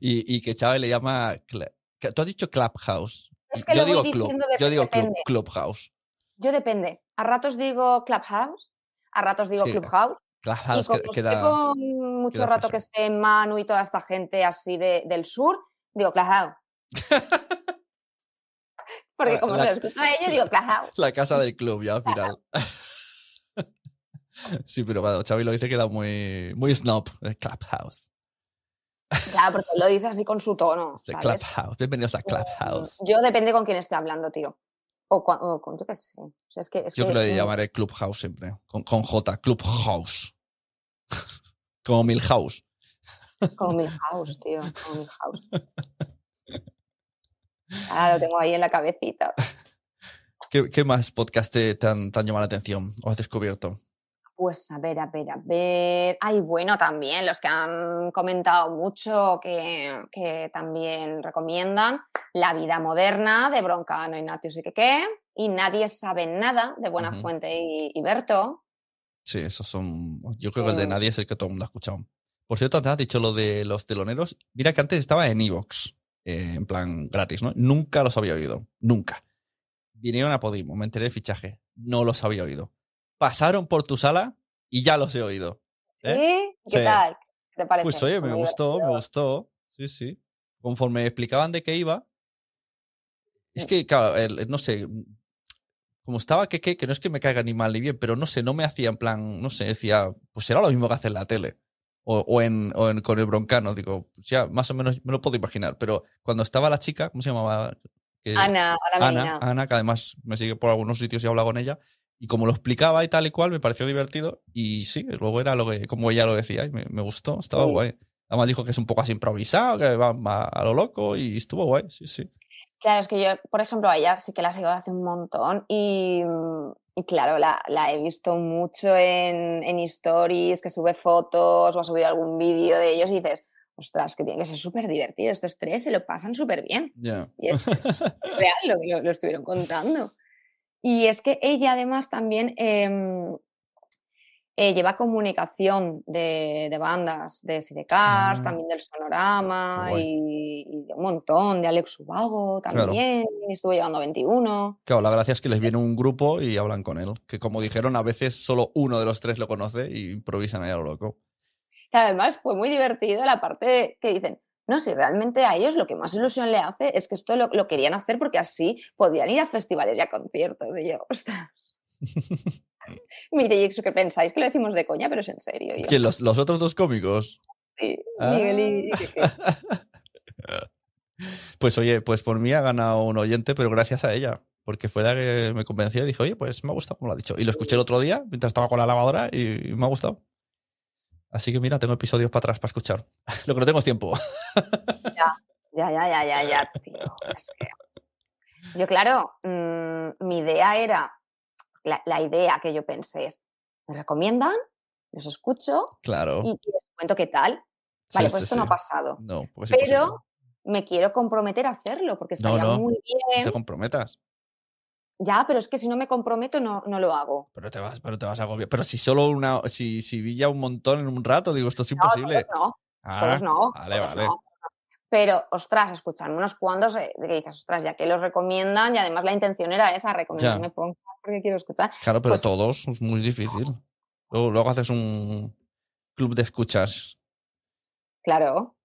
Y, y que Chávez le llama. Tú has dicho Clubhouse. Es que yo lo voy digo club. de- Yo digo club. Clubhouse. Yo depende. A ratos digo Clubhouse, a ratos digo Sí, Clubhouse, y Clubhouse como que- queda. mucho queda rato que esté Manu y toda esta gente así de- del sur, digo Clubhouse. Porque como la- se lo escucho a ellos, digo Clubhouse. La casa del club, ya al final. sí, pero bueno, Xavi lo dice queda muy, muy snob. Clubhouse. Claro, porque lo dice así con su tono. De ¿sabes? Clubhouse. Bienvenidos a Clubhouse. Yo depende con quién esté hablando, tío. O, o con, yo qué sé. O sea, es que, es Yo que, que lo llamaré Clubhouse siempre. Con, con J. Clubhouse. Como Milhouse. Como Milhouse, tío. Como Milhouse. Ah, lo tengo ahí en la cabecita. ¿Qué, qué más podcast te, te han, te han llamado la atención o has descubierto? Pues a ver, a ver, a ver. Ay, bueno, también los que han comentado mucho que, que también recomiendan La vida moderna de Broncano, Ignatius y qué Y Nadie sabe nada de Buena. Fuente y, y Berto. Sí, esos son. Yo creo que el de Mm. nadie es el que todo el mundo ha escuchado. Por cierto, antes has dicho lo de los teloneros. Mira que antes estaba en Evox, en plan gratis, ¿no? Nunca los había oído. Nunca. Vinieron a Podimo, me enteré del fichaje. No los había oído. Pasaron por tu sala y ya los he oído. ¿eh? ¿Sí? ¿Qué Sí. tal? ¿Qué te parece? Pues oye, me muy gustó, me divertidos. gustó. Sí, sí. Conforme explicaban de qué iba. Mm. Es que, claro, el- no sé. Como estaba que, que, que no es que me caiga ni mal ni bien, pero no sé, no me hacía en plan, no sé, decía, pues será lo mismo que hace en la tele. O, o en, o en- con el broncano, digo, pues ya, más o menos me lo puedo imaginar. Pero cuando estaba la chica, ¿cómo se llamaba? que- Ana, Ana Ana. Ana, que además me sigue por algunos sitios y habla con ella. Y como lo explicaba y tal y cual, me pareció divertido. Y sí, luego era lo que, como ella lo decía, y me, me gustó, estaba Sí. guay. Además dijo que es un poco así improvisado, que va, va a lo loco y estuvo guay, sí, sí. Claro, es que yo, por ejemplo, a ella sí que la sigo hace un montón y, y claro, la, la he visto mucho en, en stories, que sube fotos o ha subido algún vídeo de ellos y dices, ostras, que tiene que ser súper divertido, estos tres se lo pasan súper bien. Ya. Y es, es- es real lo que lo, lo estuvieron contando. Y es que ella además también em, eh, lleva comunicación de, de bandas, de Sidecars, Ah. también del Sonorama y, y de un montón, de Alex Ubago Claro. también, y estuvo llegando a 21. Claro, la gracia es que les viene un grupo y hablan con él. Que como dijeron, a veces solo uno de los tres lo conoce y improvisan ahí a lo loco. Además fue muy divertido la parte de- que dicen, no, si realmente a ellos lo que más ilusión le hace es que esto lo, lo querían hacer porque así podían ir a festivales y a conciertos. Y yo, ostras. Mire, ¿y que pensáis? Que lo decimos de coña, pero es en serio. Yo, ¿Quién, los, los otros dos cómicos? sí, Miguel y- Ah. Pues oye, pues por mí ha ganado un oyente, pero gracias a ella. Porque fue la que me convenció y dije, oye, pues me ha gustado como lo ha dicho. Y lo escuché el otro día mientras estaba con la lavadora y me ha gustado. Así que mira, tengo episodios para atrás para escuchar. Lo que no tengo es tiempo. Ya, ya, ya, ya, ya, tío. es que- Yo, claro, mm, mi idea era, la, la idea que yo pensé es, me recomiendan, los escucho Claro. y, y les cuento qué tal. Vale, sí, pues esto sí. no ha pasado. No, pues imposible. Pero me quiero comprometer a hacerlo porque No, estaría no, muy No bien. te comprometas. Ya, pero es que si no me comprometo no, no lo hago. Pero te vas, pero te vas a agobiar. Pero si solo una, si, si vi ya un montón en un rato, digo, esto es No, imposible. todos no, Ah, todos no. vale, todos vale. no. Pero, ostras, escucharme unos cuantos eh, que dices, ostras, ya que los recomiendan y además la intención era esa, recomendarme porque quiero escuchar. Claro, pero Pues- todos es muy difícil. Luego, luego haces un club de escuchas. Claro.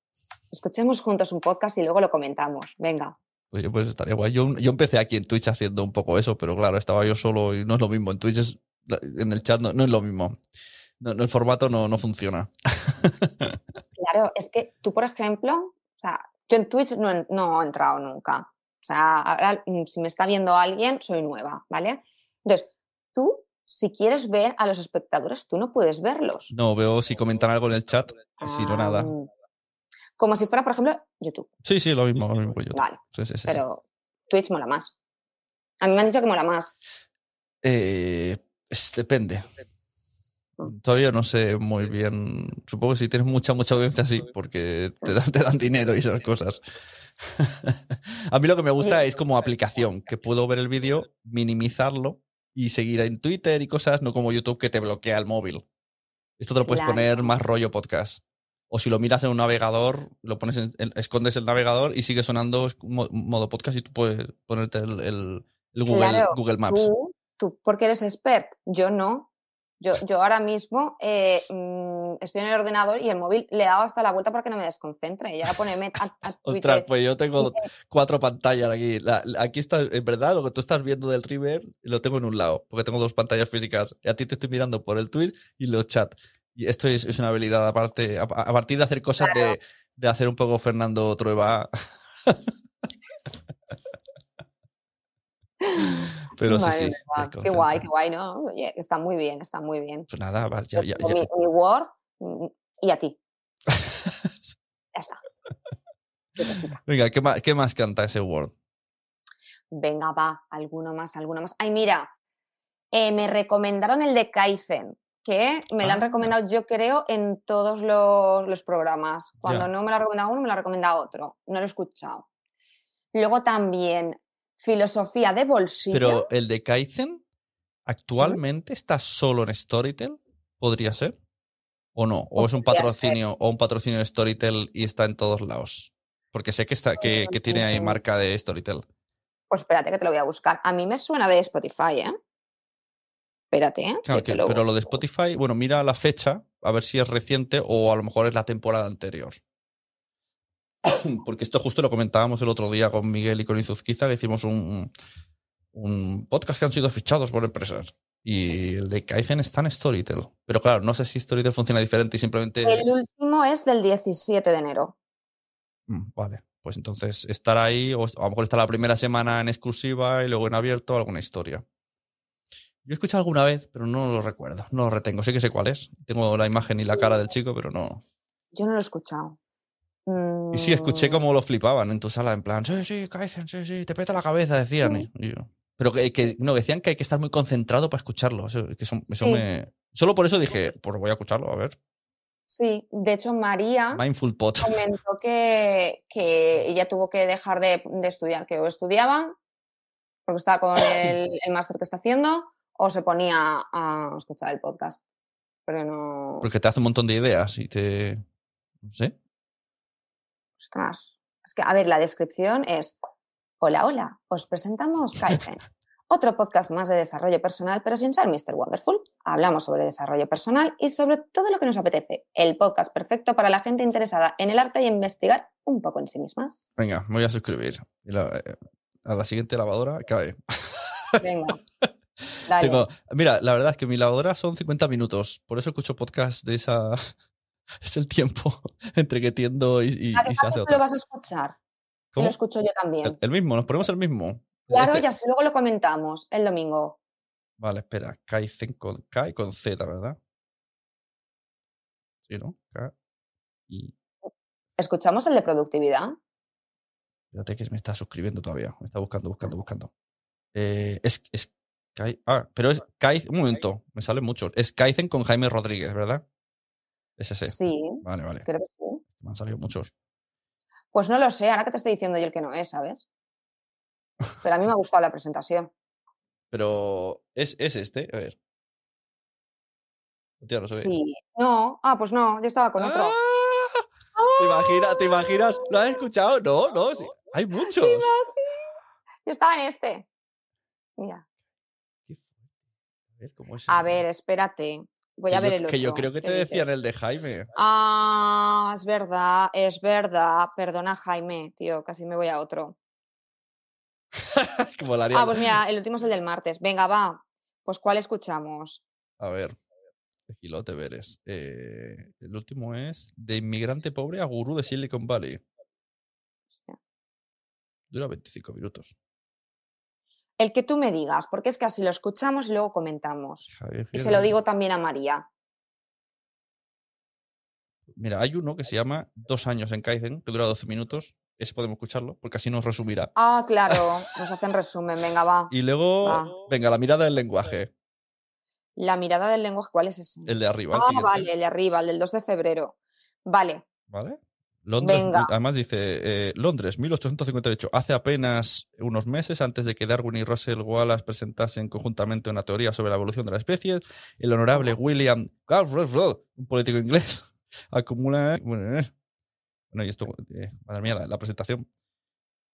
Escuchemos juntos un podcast y luego lo comentamos. Venga. Oye, pues estaría guay. Yo, yo empecé aquí en Twitch haciendo un poco eso, pero claro, estaba yo solo y no es lo mismo. En Twitch es, en el chat no, no es lo mismo. No, no, el formato no, no funciona. Claro, es que tú, por ejemplo, o sea, yo en Twitch no, he- no he entrado nunca. O sea, ahora mm, si me está viendo alguien, soy nueva, ¿vale? Entonces, tú, si quieres ver a los espectadores, tú no puedes verlos. No, veo si comentan algo en el chat y si no, nada. Como si fuera, por ejemplo, YouTube. Sí, sí, lo mismo, lo mismo que yo. Vale, Sí, sí, sí, sí. pero Twitch mola más. A mí me han dicho que mola más. Eh, es- depende. Mm. Todavía no sé muy bien. Supongo que si tienes mucha, mucha audiencia, sí, porque te dan, te dan dinero y esas cosas. A mí lo que me gusta es como aplicación, que puedo ver el vídeo, minimizarlo y seguir en Twitter y cosas, no como YouTube que te bloquea el móvil. Esto te lo puedes Claro. poner más rollo podcast. O si lo miras en un navegador, lo pones en- en- escondes el navegador y sigue sonando mo- modo podcast y tú puedes ponerte el, el- el Google, Claro, Google Maps. Tú, tú, porque eres expert, yo no. Yo, yo ahora mismo eh, mm, estoy en el ordenador y el móvil le he dado hasta la vuelta para que no me desconcentre. Y ahora ponerme a, a Ostras, pues yo tengo cuatro pantallas aquí. La- la- aquí está, en verdad, lo que tú estás viendo del River lo tengo en un lado, porque tengo dos pantallas físicas. Y a ti te estoy mirando por el tweet y los chats. Y esto es, es una habilidad aparte, a, a partir de hacer cosas de, de hacer un poco Fernando Trueba. Pero sí, qué guay, qué guay, ¿no? Oye, está muy bien, está muy bien. Pues nada, vas, ya. Mi, mi Word mm, y a ti. Ya está. Venga, ¿qué más, ¿qué más canta ese Word? Venga, va, alguno más, alguno más. Ay, mira, eh, me recomendaron el de Kaizen, que me lo han Ah. recomendado, yo creo, en todos los, los programas. Cuando no me lo ha recomendado uno, me lo ha recomendado otro. No lo he escuchado. Luego también, filosofía de bolsillo. Pero el de Kaizen actualmente está solo en Storytel, ¿podría ser? ¿O no? ¿O es un patrocinio o un patrocinio de Storytel y está en todos lados? Porque sé que está que, que tiene ahí marca de Storytel. Pues espérate que te lo voy a buscar. A mí me suena de Spotify, ¿eh? Espérate, ¿eh? Claro, que pero lo de Spotify, bueno, mira la fecha, a ver si es reciente o a lo mejor es la temporada anterior. Porque esto justo lo comentábamos el otro día con Miguel y con Izuzquiza, que hicimos un, un podcast que han sido fichados por empresas. Y el de Kaizen está en Storytel. Pero claro, no sé si Storytel funciona diferente y simplemente. El último es del 17 de enero. Mm, Vale. Pues entonces estar ahí, o a lo mejor estar la primera semana en exclusiva y luego en abierto alguna historia. Yo he escuchado alguna vez, pero no lo recuerdo, no lo retengo. Sí que sé cuál es. Tengo la imagen y la cara del chico, pero no. Yo no lo he escuchado. Y sí, escuché Mm, cómo lo flipaban en tu sala, en plan, sí, sí, Kaizen, sí, sí, te peta la cabeza, decían. y- y yo- pero que, que- no, decían que hay que estar muy concentrado para escucharlo. Eso, que eso, eso Sí. me... Solo por eso dije, pues voy a escucharlo, a ver. Sí, de hecho María Mindful Pot. comentó que, que ella tuvo que dejar de, de estudiar, que o estudiaba, porque estaba con el, el máster que está haciendo, o se ponía a escuchar el podcast. Pero no... Porque te hace un montón de ideas y te... No sé. Ostras. Es que, a ver, la descripción es: Hola, hola, os presentamos Kaizen, otro podcast más de desarrollo personal, pero sin ser Mr. Wonderful. Hablamos sobre desarrollo personal y sobre todo lo que nos apetece. El podcast perfecto para la gente interesada en el arte y investigar un poco en sí mismas. Venga, me voy a suscribir. Y la- eh, a la siguiente lavadora cae. Venga. Dale. Tengo- mira, la verdad es que mi lavadora son 50 minutos. Por eso escucho podcast de esa... es el tiempo entre que tiendo y, y- ¿A qué y se hace tú lo vas a escuchar? ¿Cómo? Lo escucho yo también. El, el mismo, nos ponemos el mismo. claro, Este- ya sé, luego lo comentamos el domingo. Vale, espera. Kaizen con K y con Z, ¿verdad? Sí, ¿no? K y... ¿Escuchamos el de productividad? Espérate que me está suscribiendo todavía. Me está buscando, buscando, buscando. Eh, es, es Kai- Ah, pero es Kaizen... Un momento, me salen muchos. Es Kaizen con Jaime Rodríguez, ¿verdad? Es ese. Sí, Vale, vale. creo que sí. Me han salido muchos. Pues no lo sé, ahora que te estoy diciendo yo el que no es, ¿sabes? Pero a mí me ha gustado la presentación. Pero es, es este, a ver. Hostia, no. Sí. No, ah, pues no, yo estaba con otro. ¡Ah! ¿Te imaginas? ¿Te imaginas? ¿Lo has escuchado? No, no, sí. Hay muchos. Yo estaba en este. Mira, ver, ¿cómo es a ver, espérate. Voy que a ver yo, el otro. Que yo creo que ¿qué te decían dices? el de Jaime. Ah, es verdad, es verdad. Perdona, Jaime, tío, casi me voy a otro. Ah, pues mira, el último es el del martes. Venga, va. Pues ¿cuál escuchamos? A ver. Gilote veres. Eh, el último es De inmigrante pobre a gurú de Silicon Valley. Dura 25 minutos. El que tú me digas, porque es que así lo escuchamos y luego comentamos. Javier Y se lo digo también a María. Mira, hay uno que se llama Dos años en Kaizen, que dura 12 minutos. Ese podemos escucharlo, porque así nos resumirá. Ah, claro, nos hacen resumen, venga, va. Y luego, Va. venga, la mirada del lenguaje. La mirada del lenguaje, ¿cuál es ese? El de arriba. ah, vale, el de arriba, el del 2 de febrero. Vale, ¿Vale? Londres, Venga. además dice eh, Londres, 1858. Hace apenas unos meses, antes de que Darwin y Russell Wallace presentasen conjuntamente una teoría sobre la evolución de las especies, el honorable William Galbraith, un político inglés, acumula. Bueno, eh, bueno, y esto, eh, madre mía, la, la presentación.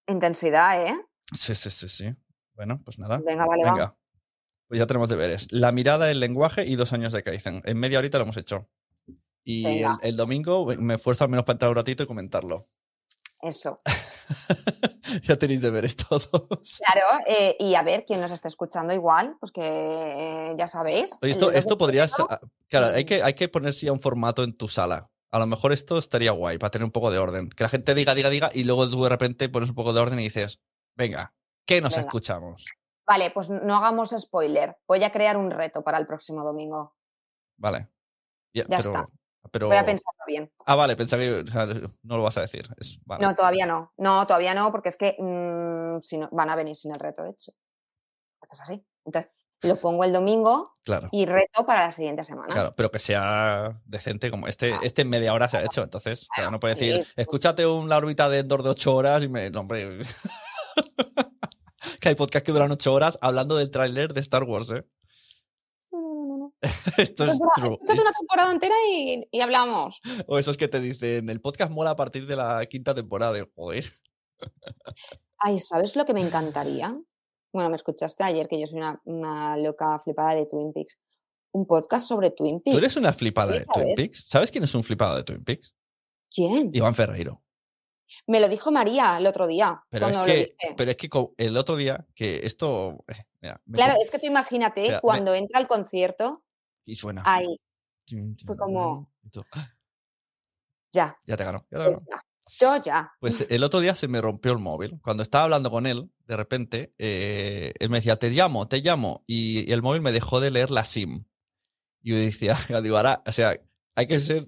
intensidad, ¿eh? Sí, sí, sí, sí. Bueno, pues nada. Venga, vale, va. Venga. Pues ya tenemos deberes. La mirada, el lenguaje y dos años de Kaizen. En media horita lo hemos hecho. Y el, domingo me esfuerzo al menos para entrar un ratito y comentarlo. Eso. ya tenéis deberes todos. Claro, eh, y a ver quién nos está escuchando igual, pues que eh, ya sabéis. Oye, esto, del 2 de esto podría ser. Claro, hay que, hay que ponerse ya un formato en tu sala. A lo mejor esto estaría guay para tener un poco de orden. Que la gente diga, diga, diga y luego tú de repente pones un poco de orden y dices, venga, ¿qué nos Venga. escuchamos? Vale, pues no hagamos spoiler. Voy a crear un reto para el próximo domingo. Vale. Ya, Ya pero, está. Pero- Voy a pensarlo bien. Ah, vale, pensaba que o sea, no lo vas a decir. Es- vale. No, todavía no. No, todavía no, porque es que mm, si no, van a venir sin el reto hecho. Esto es así. Entonces, lo pongo el domingo Claro. y reto para la siguiente semana. Claro, pero que sea decente como este. Este en media hora se ha hecho, entonces claro, no puede decir, sí. escúchate un, la órbita de Endor de ocho horas y me. No, hombre. que hay podcast que duran ocho horas hablando del tráiler de Star Wars, ¿eh? Esto es una temporada entera y, y hablamos. O esos que te dicen, el podcast mola a partir de la quinta temporada. de, Joder. Ay, ¿sabes lo que me encantaría? Bueno, me escuchaste ayer que yo soy una, una loca flipada de Twin Peaks. Un podcast sobre Twin Peaks. Tú eres una flipada de Twin. Peaks. ¿Sabes quién es un flipado de Twin Peaks? ¿Quién? Iván Ferreiro. Me lo dijo María el otro día. Pero es, que, pero es que el otro día, que esto. eh, Mira, Claro, es que tú imagínate o sea, me- cuando entra al concierto, Y suena. ahí, fue como- tú, ya. Ya te ganó. Ya te ganó. Yo ya. Pues el otro día se me rompió el móvil. Cuando estaba hablando con él, de repente, eh, él me decía, te llamo, te llamo. Y, el móvil me dejó de leer la SIM. Y yo decía, digo, ahora, o sea, hay que ser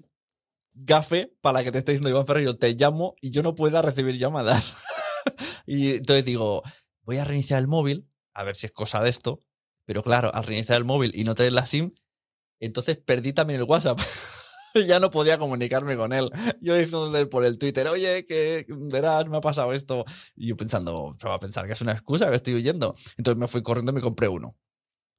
gafe para que te esté diciendo Iván Ferreiro, te llamo y yo no pueda recibir llamadas. y entonces digo, voy a reiniciar el móvil, a ver si es cosa de esto. Pero claro, al reiniciar el móvil y no tener la SIM, entonces perdí también el WhatsApp. ya no podía comunicarme con él. Yo diciéndole por el Twitter, oye, que verás, me ha pasado esto. Y yo pensando, se va a pensar que es una excusa que estoy huyendo. Entonces me fui corriendo y me compré uno.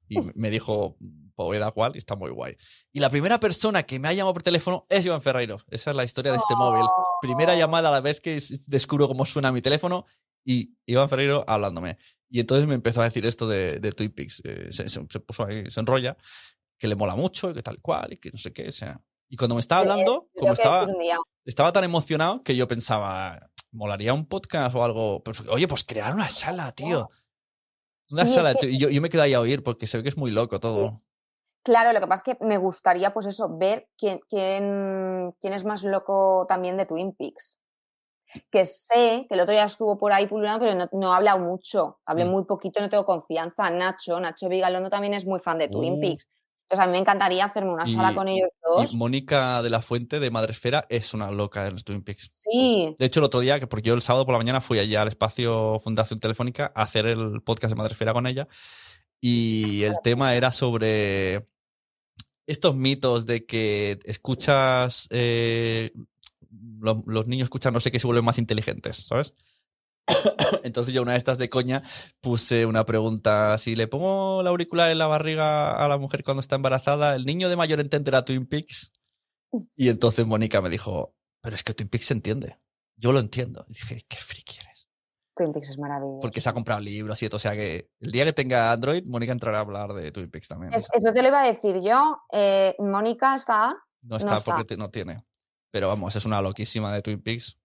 Y me dijo, pues da cual, y está muy guay. Y la primera persona que me ha llamado por teléfono es Iván Ferreiro. Esa es la historia de este móvil. Primera oh. llamada a la vez que descubro cómo suena mi teléfono y Iván Ferreiro hablándome. Y entonces me empezó a decir esto de, de Twin Peaks. Eh, se, se, puso ahí, se enrolla, que le mola mucho, que tal cual, y que no sé qué. O sea, y cuando me estaba hablando, como estaba, estaba tan emocionado que yo pensaba, molaría un podcast o algo. Pues, oye, pues crear una sala, tío. Una sala. Y yo, yo, me quedé ahí a oír porque se ve que es muy loco todo. Claro, lo que pasa es que me gustaría, pues eso, ver quién, quién, quién es más loco también de Twin Peaks. Que sé que el otro día estuvo por ahí pululando, pero no, no ha hablado mucho. Hablé mm. muy poquito, no tengo confianza. Nacho, Nacho Vigalondo también es muy fan de Twin uh. Peaks. Entonces a mí me encantaría hacerme una sala con ellos dos. Y Mónica de la Fuente de Madresfera es una loca en los Twin Peaks. Sí. De hecho, el otro día, que porque yo el sábado por la mañana fui allá al espacio Fundación Telefónica a hacer el podcast de Madresfera con ella. Y el tema era sobre estos mitos de que escuchas. Eh, los, los, niños escuchan no sé qué se vuelven más inteligentes, ¿sabes? Entonces yo una de estas de coña puse una pregunta, si le pongo la auricular en la barriga a la mujer cuando está embarazada, ¿el niño de mayor entenderá Twin Peaks? Y entonces Mónica me dijo, pero es que Twin Peaks se entiende. Yo lo entiendo. Y dije, qué friki eres. Twin Peaks es maravilloso. Porque se ha comprado libros y todo. O sea que el día que tenga Android, Mónica entrará a hablar de Twin Peaks también. eso te lo iba a decir yo. Eh, Mónica está... No está porque no tiene. Pero vamos, es una loquísima de Twin Peaks.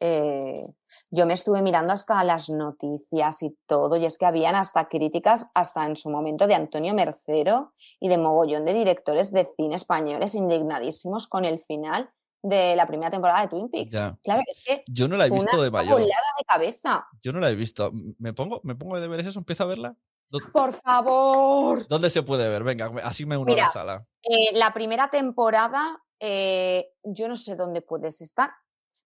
Eh, yo me estuve mirando hasta las noticias y todo, y es que habían hasta críticas, hasta en su momento, de Antonio Mercero y de mogollón de directores de cine españoles indignadísimos con el final de la primera temporada de Twin Peaks. Claro, es que yo no la he visto de mayor. de cabeza. Yo no la he visto. ¿Me pongo, me pongo de ver eso? ¿Empiezo a verla? Por favor. ¿Dónde se puede ver? Venga, así me uno a la sala. Eh, la primera temporada, eh, yo no sé dónde puedes estar,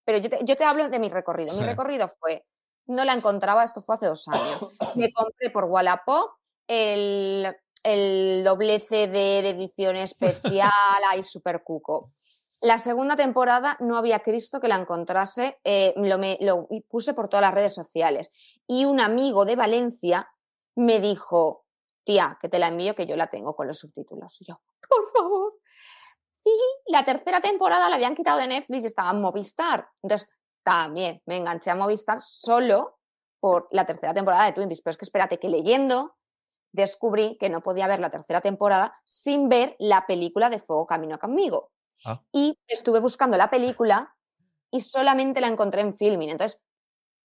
pero yo te, hablo de mi recorrido. Mi recorrido fue, no la encontraba, esto fue hace dos años. Me compré por Wallapop el, el doble CD de edición especial, ahí super cuco. La segunda temporada no había Cristo que la encontrase, eh, lo, me, lo puse por todas las redes sociales. Y un amigo de Valencia me dijo, tía, que te la envío, que yo la tengo con los subtítulos. Y yo, por favor. Y la tercera temporada la habían quitado de Netflix y estaba en Movistar. Entonces, también me enganché a Movistar solo por la tercera temporada de Twin Peaks. Pero es que espérate, que leyendo descubrí que no podía ver la tercera temporada sin ver la película de Fuego Camino conmigo. Ah. Y estuve buscando la película y solamente la encontré en filming. Entonces,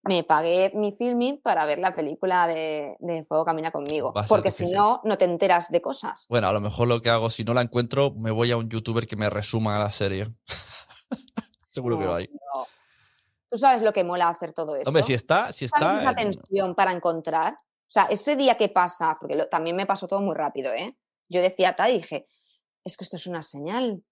me pagué mi filming para ver la película de, Fuego Camina conmigo. Porque si no, no te enteras de cosas. Bueno, a lo mejor lo que hago, si no la encuentro, me voy a un youtuber que me resuma la serie. Seguro que lo hay. Tú sabes lo que mola hacer todo eso. Hombre, si está. Si está ¿Sabes esa tensión para encontrar? O sea, ese día que pasa, porque también me pasó todo muy rápido, ¿eh? Yo decía, tal, y dije, es que esto es una señal,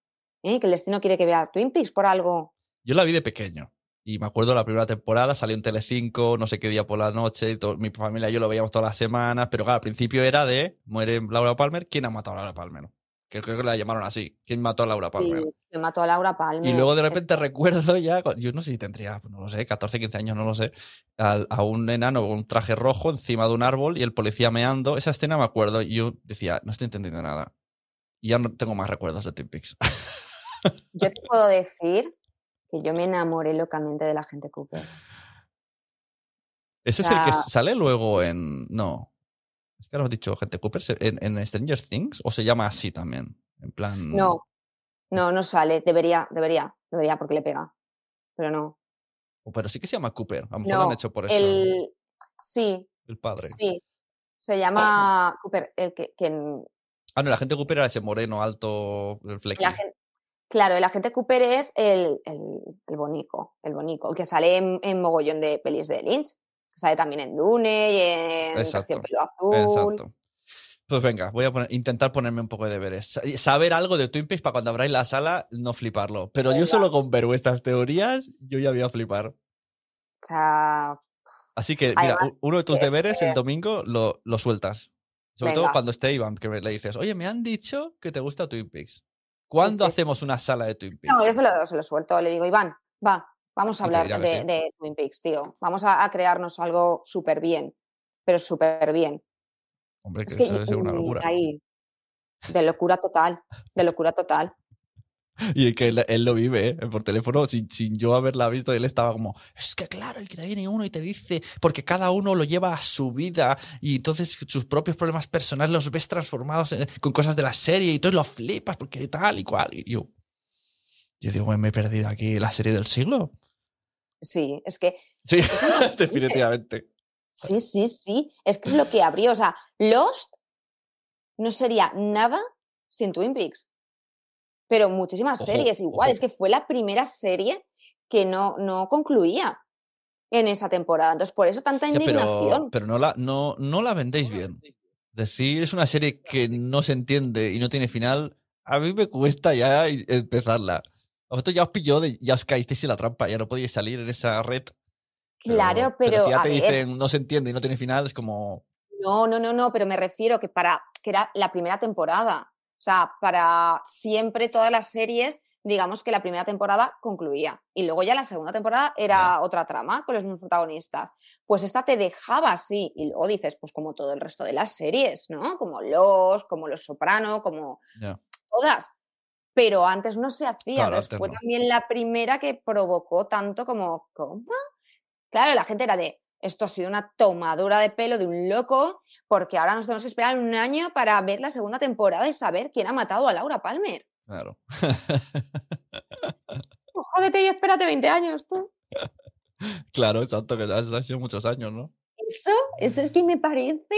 ¿eh? Que el destino quiere que vea Twin Peaks por algo. Yo la vi de pequeño. Y me acuerdo la primera temporada, salió en Telecinco, no sé qué día por la noche, mi familia y yo lo veíamos todas las semanas, pero claro, al principio era de, muere Laura Palmer, ¿quién ha matado a Laura Palmer? Que creo que la llamaron así, ¿quién mató a Laura Palmer? Sí, ¿quién mató a Laura Palmer? Y luego de repente recuerdo ya, yo no sé si tendría, no lo sé, 14, 15 años, no lo sé, a, un enano con un traje rojo encima de un árbol y el policía meando, esa escena me acuerdo y yo decía, no estoy entendiendo nada. Y ya no tengo más recuerdos de Twin Peaks. Yo te puedo decir que yo me enamoré locamente de la gente Cooper. ¿Ese es el que sale luego en. No. Es que lo has dicho, gente Cooper, ¿en, Stranger Things o se llama así también? En plan. No, no, no sale. Debería, debería, debería porque le pega. Pero no. Oh, pero sí que se llama Cooper. A lo mejor lo han hecho por eso. El... Sí. El padre. Sí. Se llama Cooper. El que, Ah, no, la gente Cooper era ese moreno alto, el flequillo. Claro, el agente Cooper es el, el, el bonico, el bonico, el que sale en, en mogollón de pelis de Lynch. Sale también en Dune y en Exacto, Terciopelo Azul. Exacto. Pues venga, voy a poner- intentar ponerme un poco de deberes. Sa- Saber algo de Twin Peaks para cuando abráis la sala no fliparlo. Pero yo solo con ver vuestras teorías, yo ya voy a flipar. O sea, Así que, mira, Además, uno de es tus que- deberes el domingo lo, lo sueltas. Sobre todo cuando esté Iván, que me- le dices, oye, me han dicho que te gusta Twin Peaks. ¿Cuándo sí. hacemos una sala de Twin Peaks? no, yo se lo, se lo suelto. Le digo, Iván, va, vamos a hablar de, que sí. de Twin Peaks, tío. Vamos a, a crearnos algo súper bien, pero súper bien. Hombre, que Es que eso debe ser una locura. ahí, de locura total, de locura total. Y que él, él lo vive, ¿eh? por teléfono, sin, sin yo haberla visto, él estaba como, es que claro, y que te viene uno y te dice, porque cada uno lo lleva a su vida y entonces sus propios problemas personales los ves transformados en- con cosas de la serie y entonces lo flipas porque tal y cual. Y yo, yo digo, me he perdido aquí la serie del siglo. Sí, es que Sí, definitivamente. Sí, sí, sí. Es que es lo que abrió. O sea, Lost no sería nada sin Twin Peaks. Pero muchísimas Ojo, series igual. ojo. Es que fue la primera serie que no, no concluía en esa temporada. Entonces, por eso tanta Ya, pero indignación. pero no, la, no, no la vendéis bien. Decir es una serie que no se entiende y no tiene final, a mí me cuesta ya empezarla. A vosotros ya os pilló, de- ya os caísteis en la trampa, ya no podíais salir en esa red. claro, pero, si ya a te ver, dicen no se entiende y no tiene final, es como. no, no, no, no, pero me refiero que para que era la primera temporada. O sea, para siempre todas las series, digamos que la primera temporada concluía. Y luego ya la segunda temporada era otra trama con los mismos protagonistas. Pues esta te dejaba así. Y luego dices, pues como todo el resto de las series, ¿no? Como Los, como Los Soprano, como todas. Pero antes no se hacía. Claro, fue no. también la primera que provocó tanto como, ¿cómo? Claro, la gente era de, esto ha sido una tomadura de pelo de un loco, porque ahora nos tenemos que esperar un año para ver la segunda temporada y saber quién ha matado a Laura Palmer. Claro. Pues jódete y espérate 20 años, tú. claro, exacto, que han han sido muchos años, ¿no? Eso, eso es que me parece,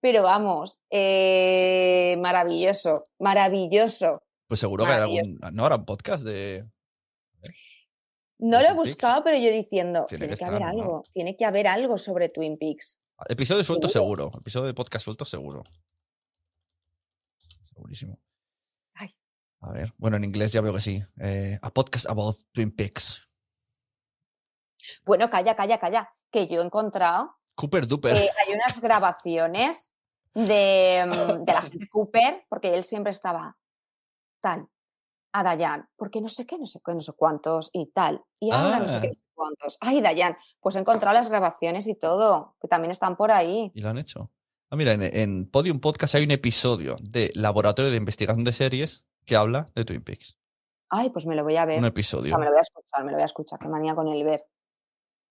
pero vamos, eh, maravilloso, maravilloso. Pues seguro que Maravilloso. algún. ¿No habrá un podcast de.? No ¿De lo he buscado, pero yo diciendo, Tiene que que, haber algo, tiene que haber algo sobre Twin Peaks. Episodio suelto Seguro. seguro. Episodio de podcast suelto seguro. Segurísimo. Ay. A ver. Bueno, en inglés ya veo que sí. Eh, a podcast about Twin Peaks. Bueno, calla, calla, calla, que yo he encontrado Cooper Duper. Eh, hay unas grabaciones de, mm, de la gente Cooper, porque él siempre estaba tal, a Dayan, porque no sé qué, no sé qué, no sé cuántos y tal. Y ahora no sé qué, Ah. no sé cuántos. Ay, Dayan, pues he encontrado las grabaciones y todo, que también están por ahí. Y lo han hecho. Ah, mira, en, en Podium Podcast hay un episodio de Laboratorio de Investigación de Series que habla de Twin Peaks. Ay, pues me lo voy a ver. Un O episodio. sea, me lo voy a escuchar, me lo voy a escuchar, qué manía con el ver.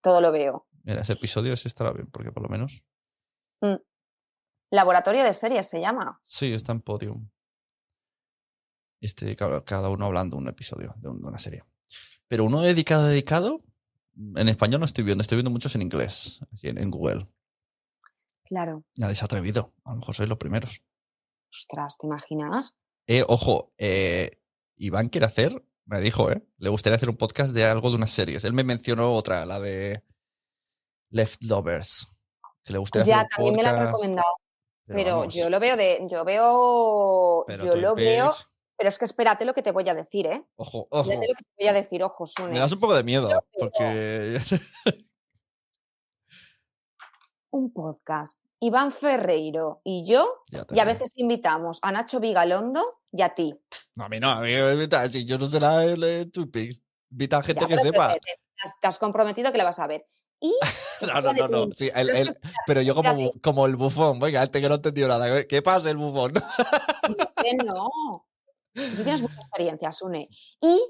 Todo lo veo. Mira, ese episodio ese estará bien, porque por lo menos. Laboratorio de series se llama. Sí, está en Podium. Este, cada, uno hablando un episodio de, un- de una serie. Pero uno dedicado, dedicado, en español no estoy viendo, estoy viendo muchos en inglés, en, Google. Claro. Nadie se ha atrevido, a lo mejor sois los primeros. Ostras, ¿te imaginas? Eh, ojo, eh, Iván quiere hacer, me dijo, ¿eh? Le gustaría hacer un podcast de algo de unas series. Él me mencionó otra, la de Leftovers. Que le gustaría Ya, hacer un también me la han podcast, recomendado. Pero, yo lo veo de, yo veo, pero yo lo veo, pero es que espérate lo que te voy a decir, ¿eh? Ojo, ojo. Espérate lo que te voy a decir, ojo, Sune. Me das un poco de miedo, porque Un podcast. Iván Ferreiro y yo, y a veces invitamos a Nacho Vigalondo y a ti. No, a mí no, a mí me si yo no sé nada de. Invita a gente Ya, que sepa. Te, te- te has comprometido que la vas a ver. Y No, no, no, no. Sí, el- Pero el- yo como, como el bufón, venga, este que no entendió nada. ¿Qué pasa el bufón? que no. Tú tienes mucha experiencia, Sune. Y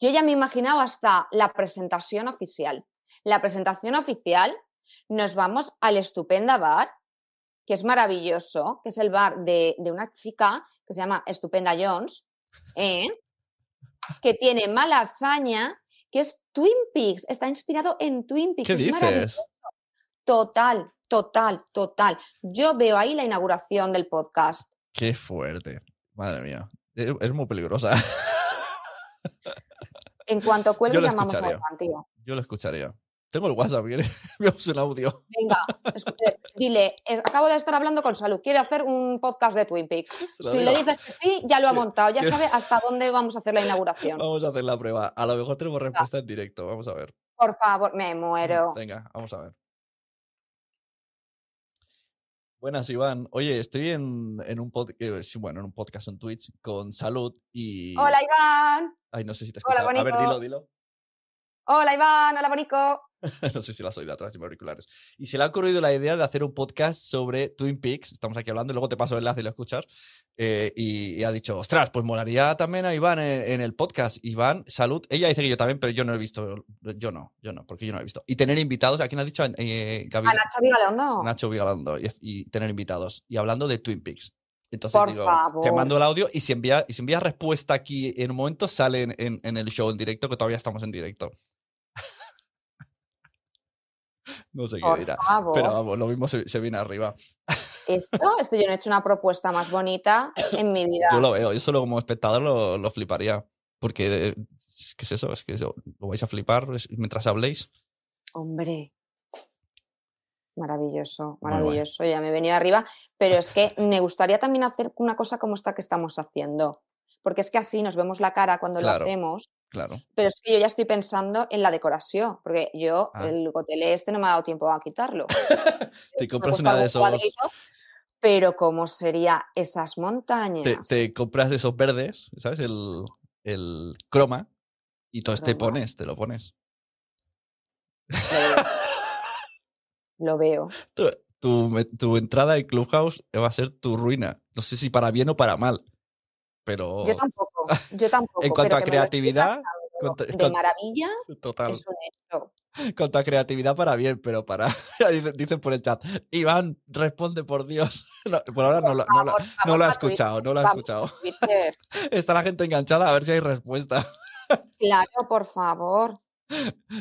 yo ya me imaginaba hasta la presentación oficial. La presentación oficial, nos vamos al Estupenda Bar, que es maravilloso, que es el bar de, de una chica que se llama Estupenda Jones, ¿eh? que tiene malasaña, que es Twin Peaks, está inspirado en Twin Peaks. ¿Qué es maravilloso. dices? Total, total, total. Yo veo ahí la inauguración del podcast. Qué fuerte. Madre mía. Es, es muy peligrosa. En cuanto cuelgue, llamamos a. Iván, tío. Yo lo escucharía. Tengo el WhatsApp. Veamos un audio. Venga, escuche, dile, eh, acabo de estar hablando con Salud, quiere hacer un podcast de Twin Peaks. Si digo. le dices que sí, ya lo ha montado, ya sabe hasta dónde vamos a hacer la inauguración. Vamos a hacer la prueba. A lo mejor tenemos respuesta en directo. Vamos a ver. Por favor, me muero. Venga, vamos a ver. Buenas, Iván. Oye, estoy en, en un podcast, bueno, en un podcast en Twitch con Salud y. Hola, Iván. Ay, no sé si te Hola, escuchas. A ver, dilo, dilo. Hola, Iván. Hola, Bonico. no sé si lo has oído atrás de mis auriculares. Y se le ha ocurrido la idea de hacer un podcast sobre Twin Peaks. Estamos aquí hablando y luego te paso el enlace y lo escuchas. Eh, y, y ha dicho, ostras, pues molaría también a Iván en, en el podcast. Iván, salud. Ella dice que yo también, pero yo no he visto. Yo no, yo no, porque yo no he visto. Y tener invitados, ¿a quién has dicho? Eh, Gaby- A Nacho Vigalondo. Nacho Vigalondo y, y tener invitados. Y hablando de Twin Peaks. Entonces Por digo, favor. te mando el audio y si envía, y si envías respuesta aquí en un momento, sale en, en- en el show en directo, que todavía estamos en directo. No sé qué dirá. favor. Pero vamos, lo mismo se, se viene arriba. Esto, esto yo no he hecho una propuesta más bonita en mi vida. Yo lo veo, yo solo como espectador lo, lo fliparía. Porque, eh, es que es eso, es que lo vais a flipar mientras habléis. Hombre. Maravilloso, maravilloso. Ya me he venido arriba. Pero es que me gustaría también hacer una cosa como esta que estamos haciendo. Porque es que así nos vemos la cara cuando Claro. lo hacemos. Claro. Pero es que yo ya estoy pensando en la decoración. Porque yo, Ah. el gotelé este no me ha dado tiempo a quitarlo. Te compras una de esos. cuadrito, pero ¿cómo sería esas montañas? Te, te compras de esos verdes, ¿sabes? El, el croma. Y entonces te pones, te lo pones. Lo veo. tu, tu tu entrada en Clubhouse va a ser tu ruina. No sé si para bien o para mal. Pero Yo tampoco, yo tampoco. en cuanto a creatividad, de maravilla total. es un hecho. En cuanto a creatividad para bien, pero para. dicen, por el chat. Iván, responde por Dios. No, por ahora no, lo- no, lo- no lo ha escuchado, no lo ha escuchado. Está la gente enganchada a ver si hay respuesta. Claro, por favor.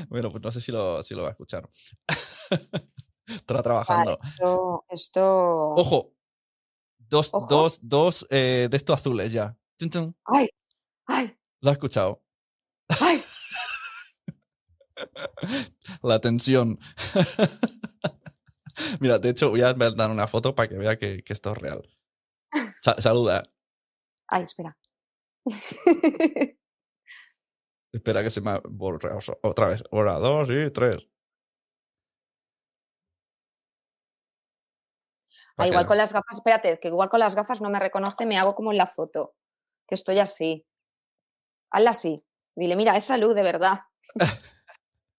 Bueno, pues no sé si lo, si lo va a escuchar. Estará trabajando. esto, esto. Ojo. Dos, Ojo. dos, dos eh, de estos azules ya. Tun, tun. ¡Ay! ¡Ay! Lo ha escuchado. ¡Ay! La tensión. Mira, de hecho, voy a dar una foto para que vea que, que esto es real. Sa- saluda. ¡Ay, espera! Espera que se me ha borrado otra vez. Hora dos y tres. Ah, que igual con las gafas, espérate, que igual con las gafas no me reconoce, me hago como en la foto. Que estoy así. Hazla así. Dile, mira, es salud, de verdad.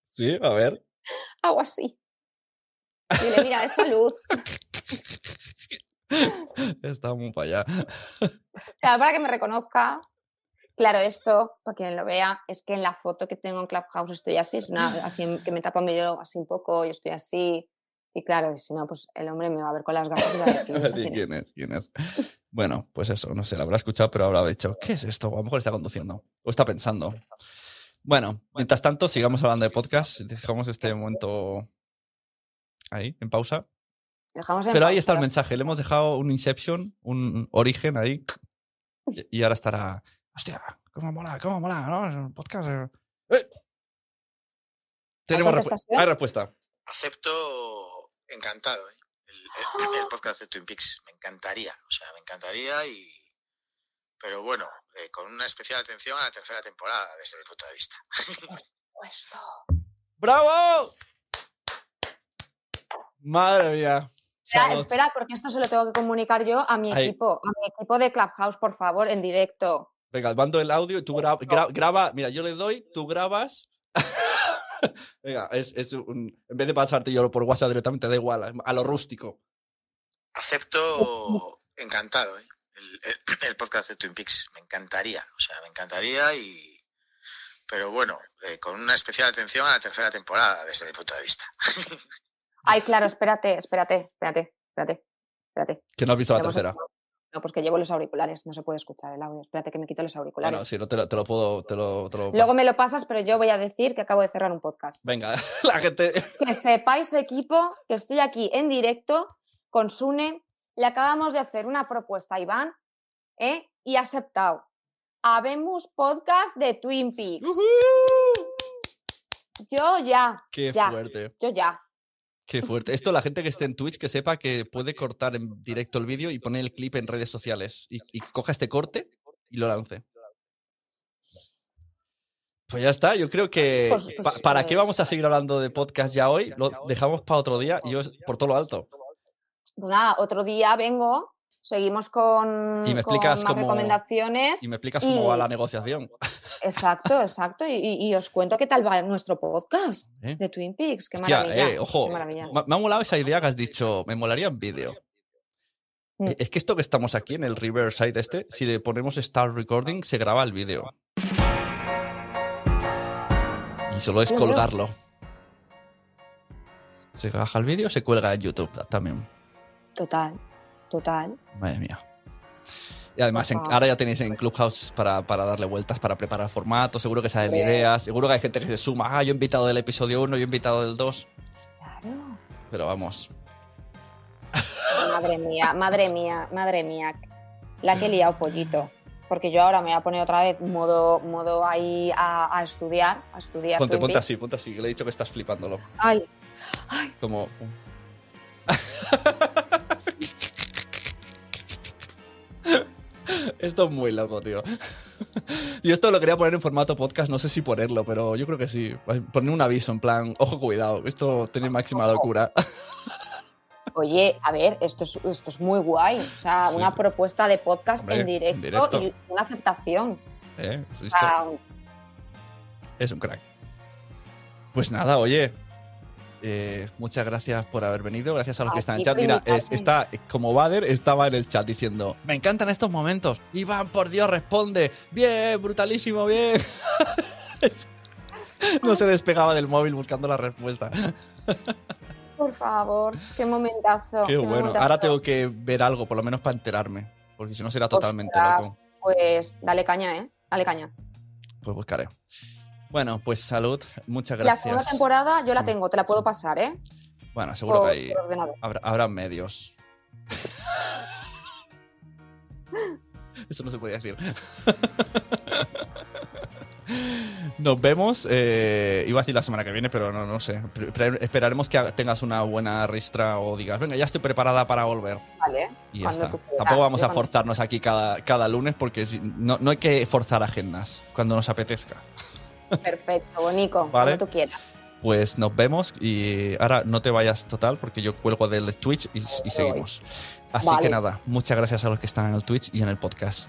Sí, a ver. Hago así. Dile, mira, es salud. Está muy para allá. Claro, para que me reconozca. Claro, esto, para quien lo vea, es que en la foto que tengo en Clubhouse estoy así, es una así que me tapa medio así un poco, y estoy así. Y claro, si no, pues el hombre me va a ver con las gafas y va a decir, A ver, "¿Esta ¿y quién es?". ¿Quién es? ¿Quién es? Bueno, pues eso, no sé, lo habrá escuchado, pero habrá dicho, ¿qué es esto? A lo mejor está conduciendo o está pensando. Bueno, mientras tanto, sigamos hablando de podcast. Dejamos este momento ahí, en pausa. Dejamos en Pero ahí está el mensaje. Le hemos dejado un Inception, un origen ahí. Y ahora estará. Hostia, cómo mola, cómo mola, ¿no? Podcast. eh. ¡Eh! Tenemos respu- hay respuesta. Acepto encantado ¿eh? el, el- el podcast de Twin Peaks. Me encantaría, o sea, me encantaría y... Pero bueno, eh, con una especial atención a la tercera temporada, desde mi punto de vista. ¡Bravo! Madre mía. Espera, espera, porque esto se lo tengo que comunicar yo a mi Ahí. equipo, a mi equipo de Clubhouse, por favor, en directo. Venga, mando el audio y tú gra- gra- graba. Mira, yo le doy, tú grabas. Venga, es, es un. En vez de pasarte yo por WhatsApp directamente, da igual, a- lo rústico. Acepto encantado ¿eh? el, el- el podcast de Twin Peaks. Me encantaría, o sea, me encantaría y... Pero bueno, eh, con una especial atención a la tercera temporada, desde mi punto de vista. Ay, claro, espérate, espérate, espérate, espérate, espérate. Que no has visto la tercera. No, pues que llevo los auriculares, no se puede escuchar el audio. Espérate que me quito los auriculares. Bueno, si no te lo, te lo puedo. Te lo, te lo- Luego me lo pasas, pero yo voy a decir que acabo de cerrar un podcast. Venga, la gente. Que sepáis, equipo, que estoy aquí en directo con Sune. Le acabamos de hacer una propuesta a Iván ¿eh? y ha aceptado. habemos podcast de Twin Peaks. Yo ya. Qué ya, fuerte. Yo ya. Qué fuerte. Esto la gente que esté en Twitch que sepa que puede cortar en directo el vídeo y poner el clip en redes sociales y, y coja este corte y lo lance. Pues ya está, yo creo que Pues- pa- para qué vamos a seguir hablando de podcast ya hoy, lo dejamos para otro día y yo por todo lo alto. Pues nada, otro día vengo, seguimos con, Y me con explicas más cómo- recomendaciones. Y me explicas cómo va la negociación. Exacto, exacto. Y, os cuento qué tal va nuestro podcast ¿Eh? de Twin Peaks. Qué Hostia, maravilla. eh, ojo, qué maravilla. me, me ha molado esa idea que has dicho, me molaría en vídeo. Mm. Es que esto que estamos aquí en el Riverside este, si le ponemos Start Recording, se graba el vídeo. Y solo es colgarlo. Se baja el vídeo, se cuelga en YouTube también. Total, total. Madre mía. Y además, en- ahora ya tenéis en Clubhouse para, para darle vueltas, para preparar formatos. Seguro que salen ideas. Seguro que hay gente que se suma. Ah, yo he invitado del episodio 1, yo he invitado del 2. Claro. Pero vamos. Madre mía, madre mía, madre mía. La que he liado pollito. Porque yo ahora me voy a poner otra vez modo, modo ahí a, a estudiar, a estudiar. Ponte, ponte así, ponte así, le he dicho que estás flipándolo. Ay, Como. Esto es muy loco, tío. Y esto lo quería poner en formato podcast, no sé si ponerlo, pero yo creo que sí. Poner un aviso en plan, ojo, cuidado, esto tiene máxima locura. Oye, a ver, esto es, esto es muy guay. O sea, Sí, una sí. propuesta de podcast Hombre, en, directo en directo. y una aceptación. ¿Eh? Es un crack. Pues nada, oye. Eh, muchas gracias por haber venido. Gracias a los que están en chat. Mira, es- está como Bader estaba en el chat diciendo: Me encantan estos momentos. Iván, por Dios, responde. Bien, brutalísimo, bien. No se despegaba del móvil buscando la respuesta. por favor, qué momentazo. Qué bueno. momentazo. Ahora tengo que ver algo, por lo menos para enterarme. Porque si no será totalmente Ostras. loco. Pues dale caña, ¿eh? Dale caña. Pues buscaré. Bueno, pues salud. Muchas La gracias. segunda temporada yo la tengo, te la puedo pasar, ¿eh? Bueno, seguro Por, que hay. Habrá, habrá medios. Eso no se podía decir. Nos vemos. eh, iba a decir la semana que viene, pero no, no sé. Pre- esperaremos que tengas una buena ristra o digas, venga, ya estoy preparada para volver. Vale. Y ya está. Tampoco vamos a forzarnos aquí cada, cada lunes porque no, no hay que forzar agendas cuando nos apetezca. Perfecto, Bonico. Vale. Cuando tú quieras. Pues nos vemos y ahora no te vayas total porque yo cuelgo del Twitch y, y seguimos. Así Vale. que nada, muchas gracias a los que están en el Twitch y en el podcast.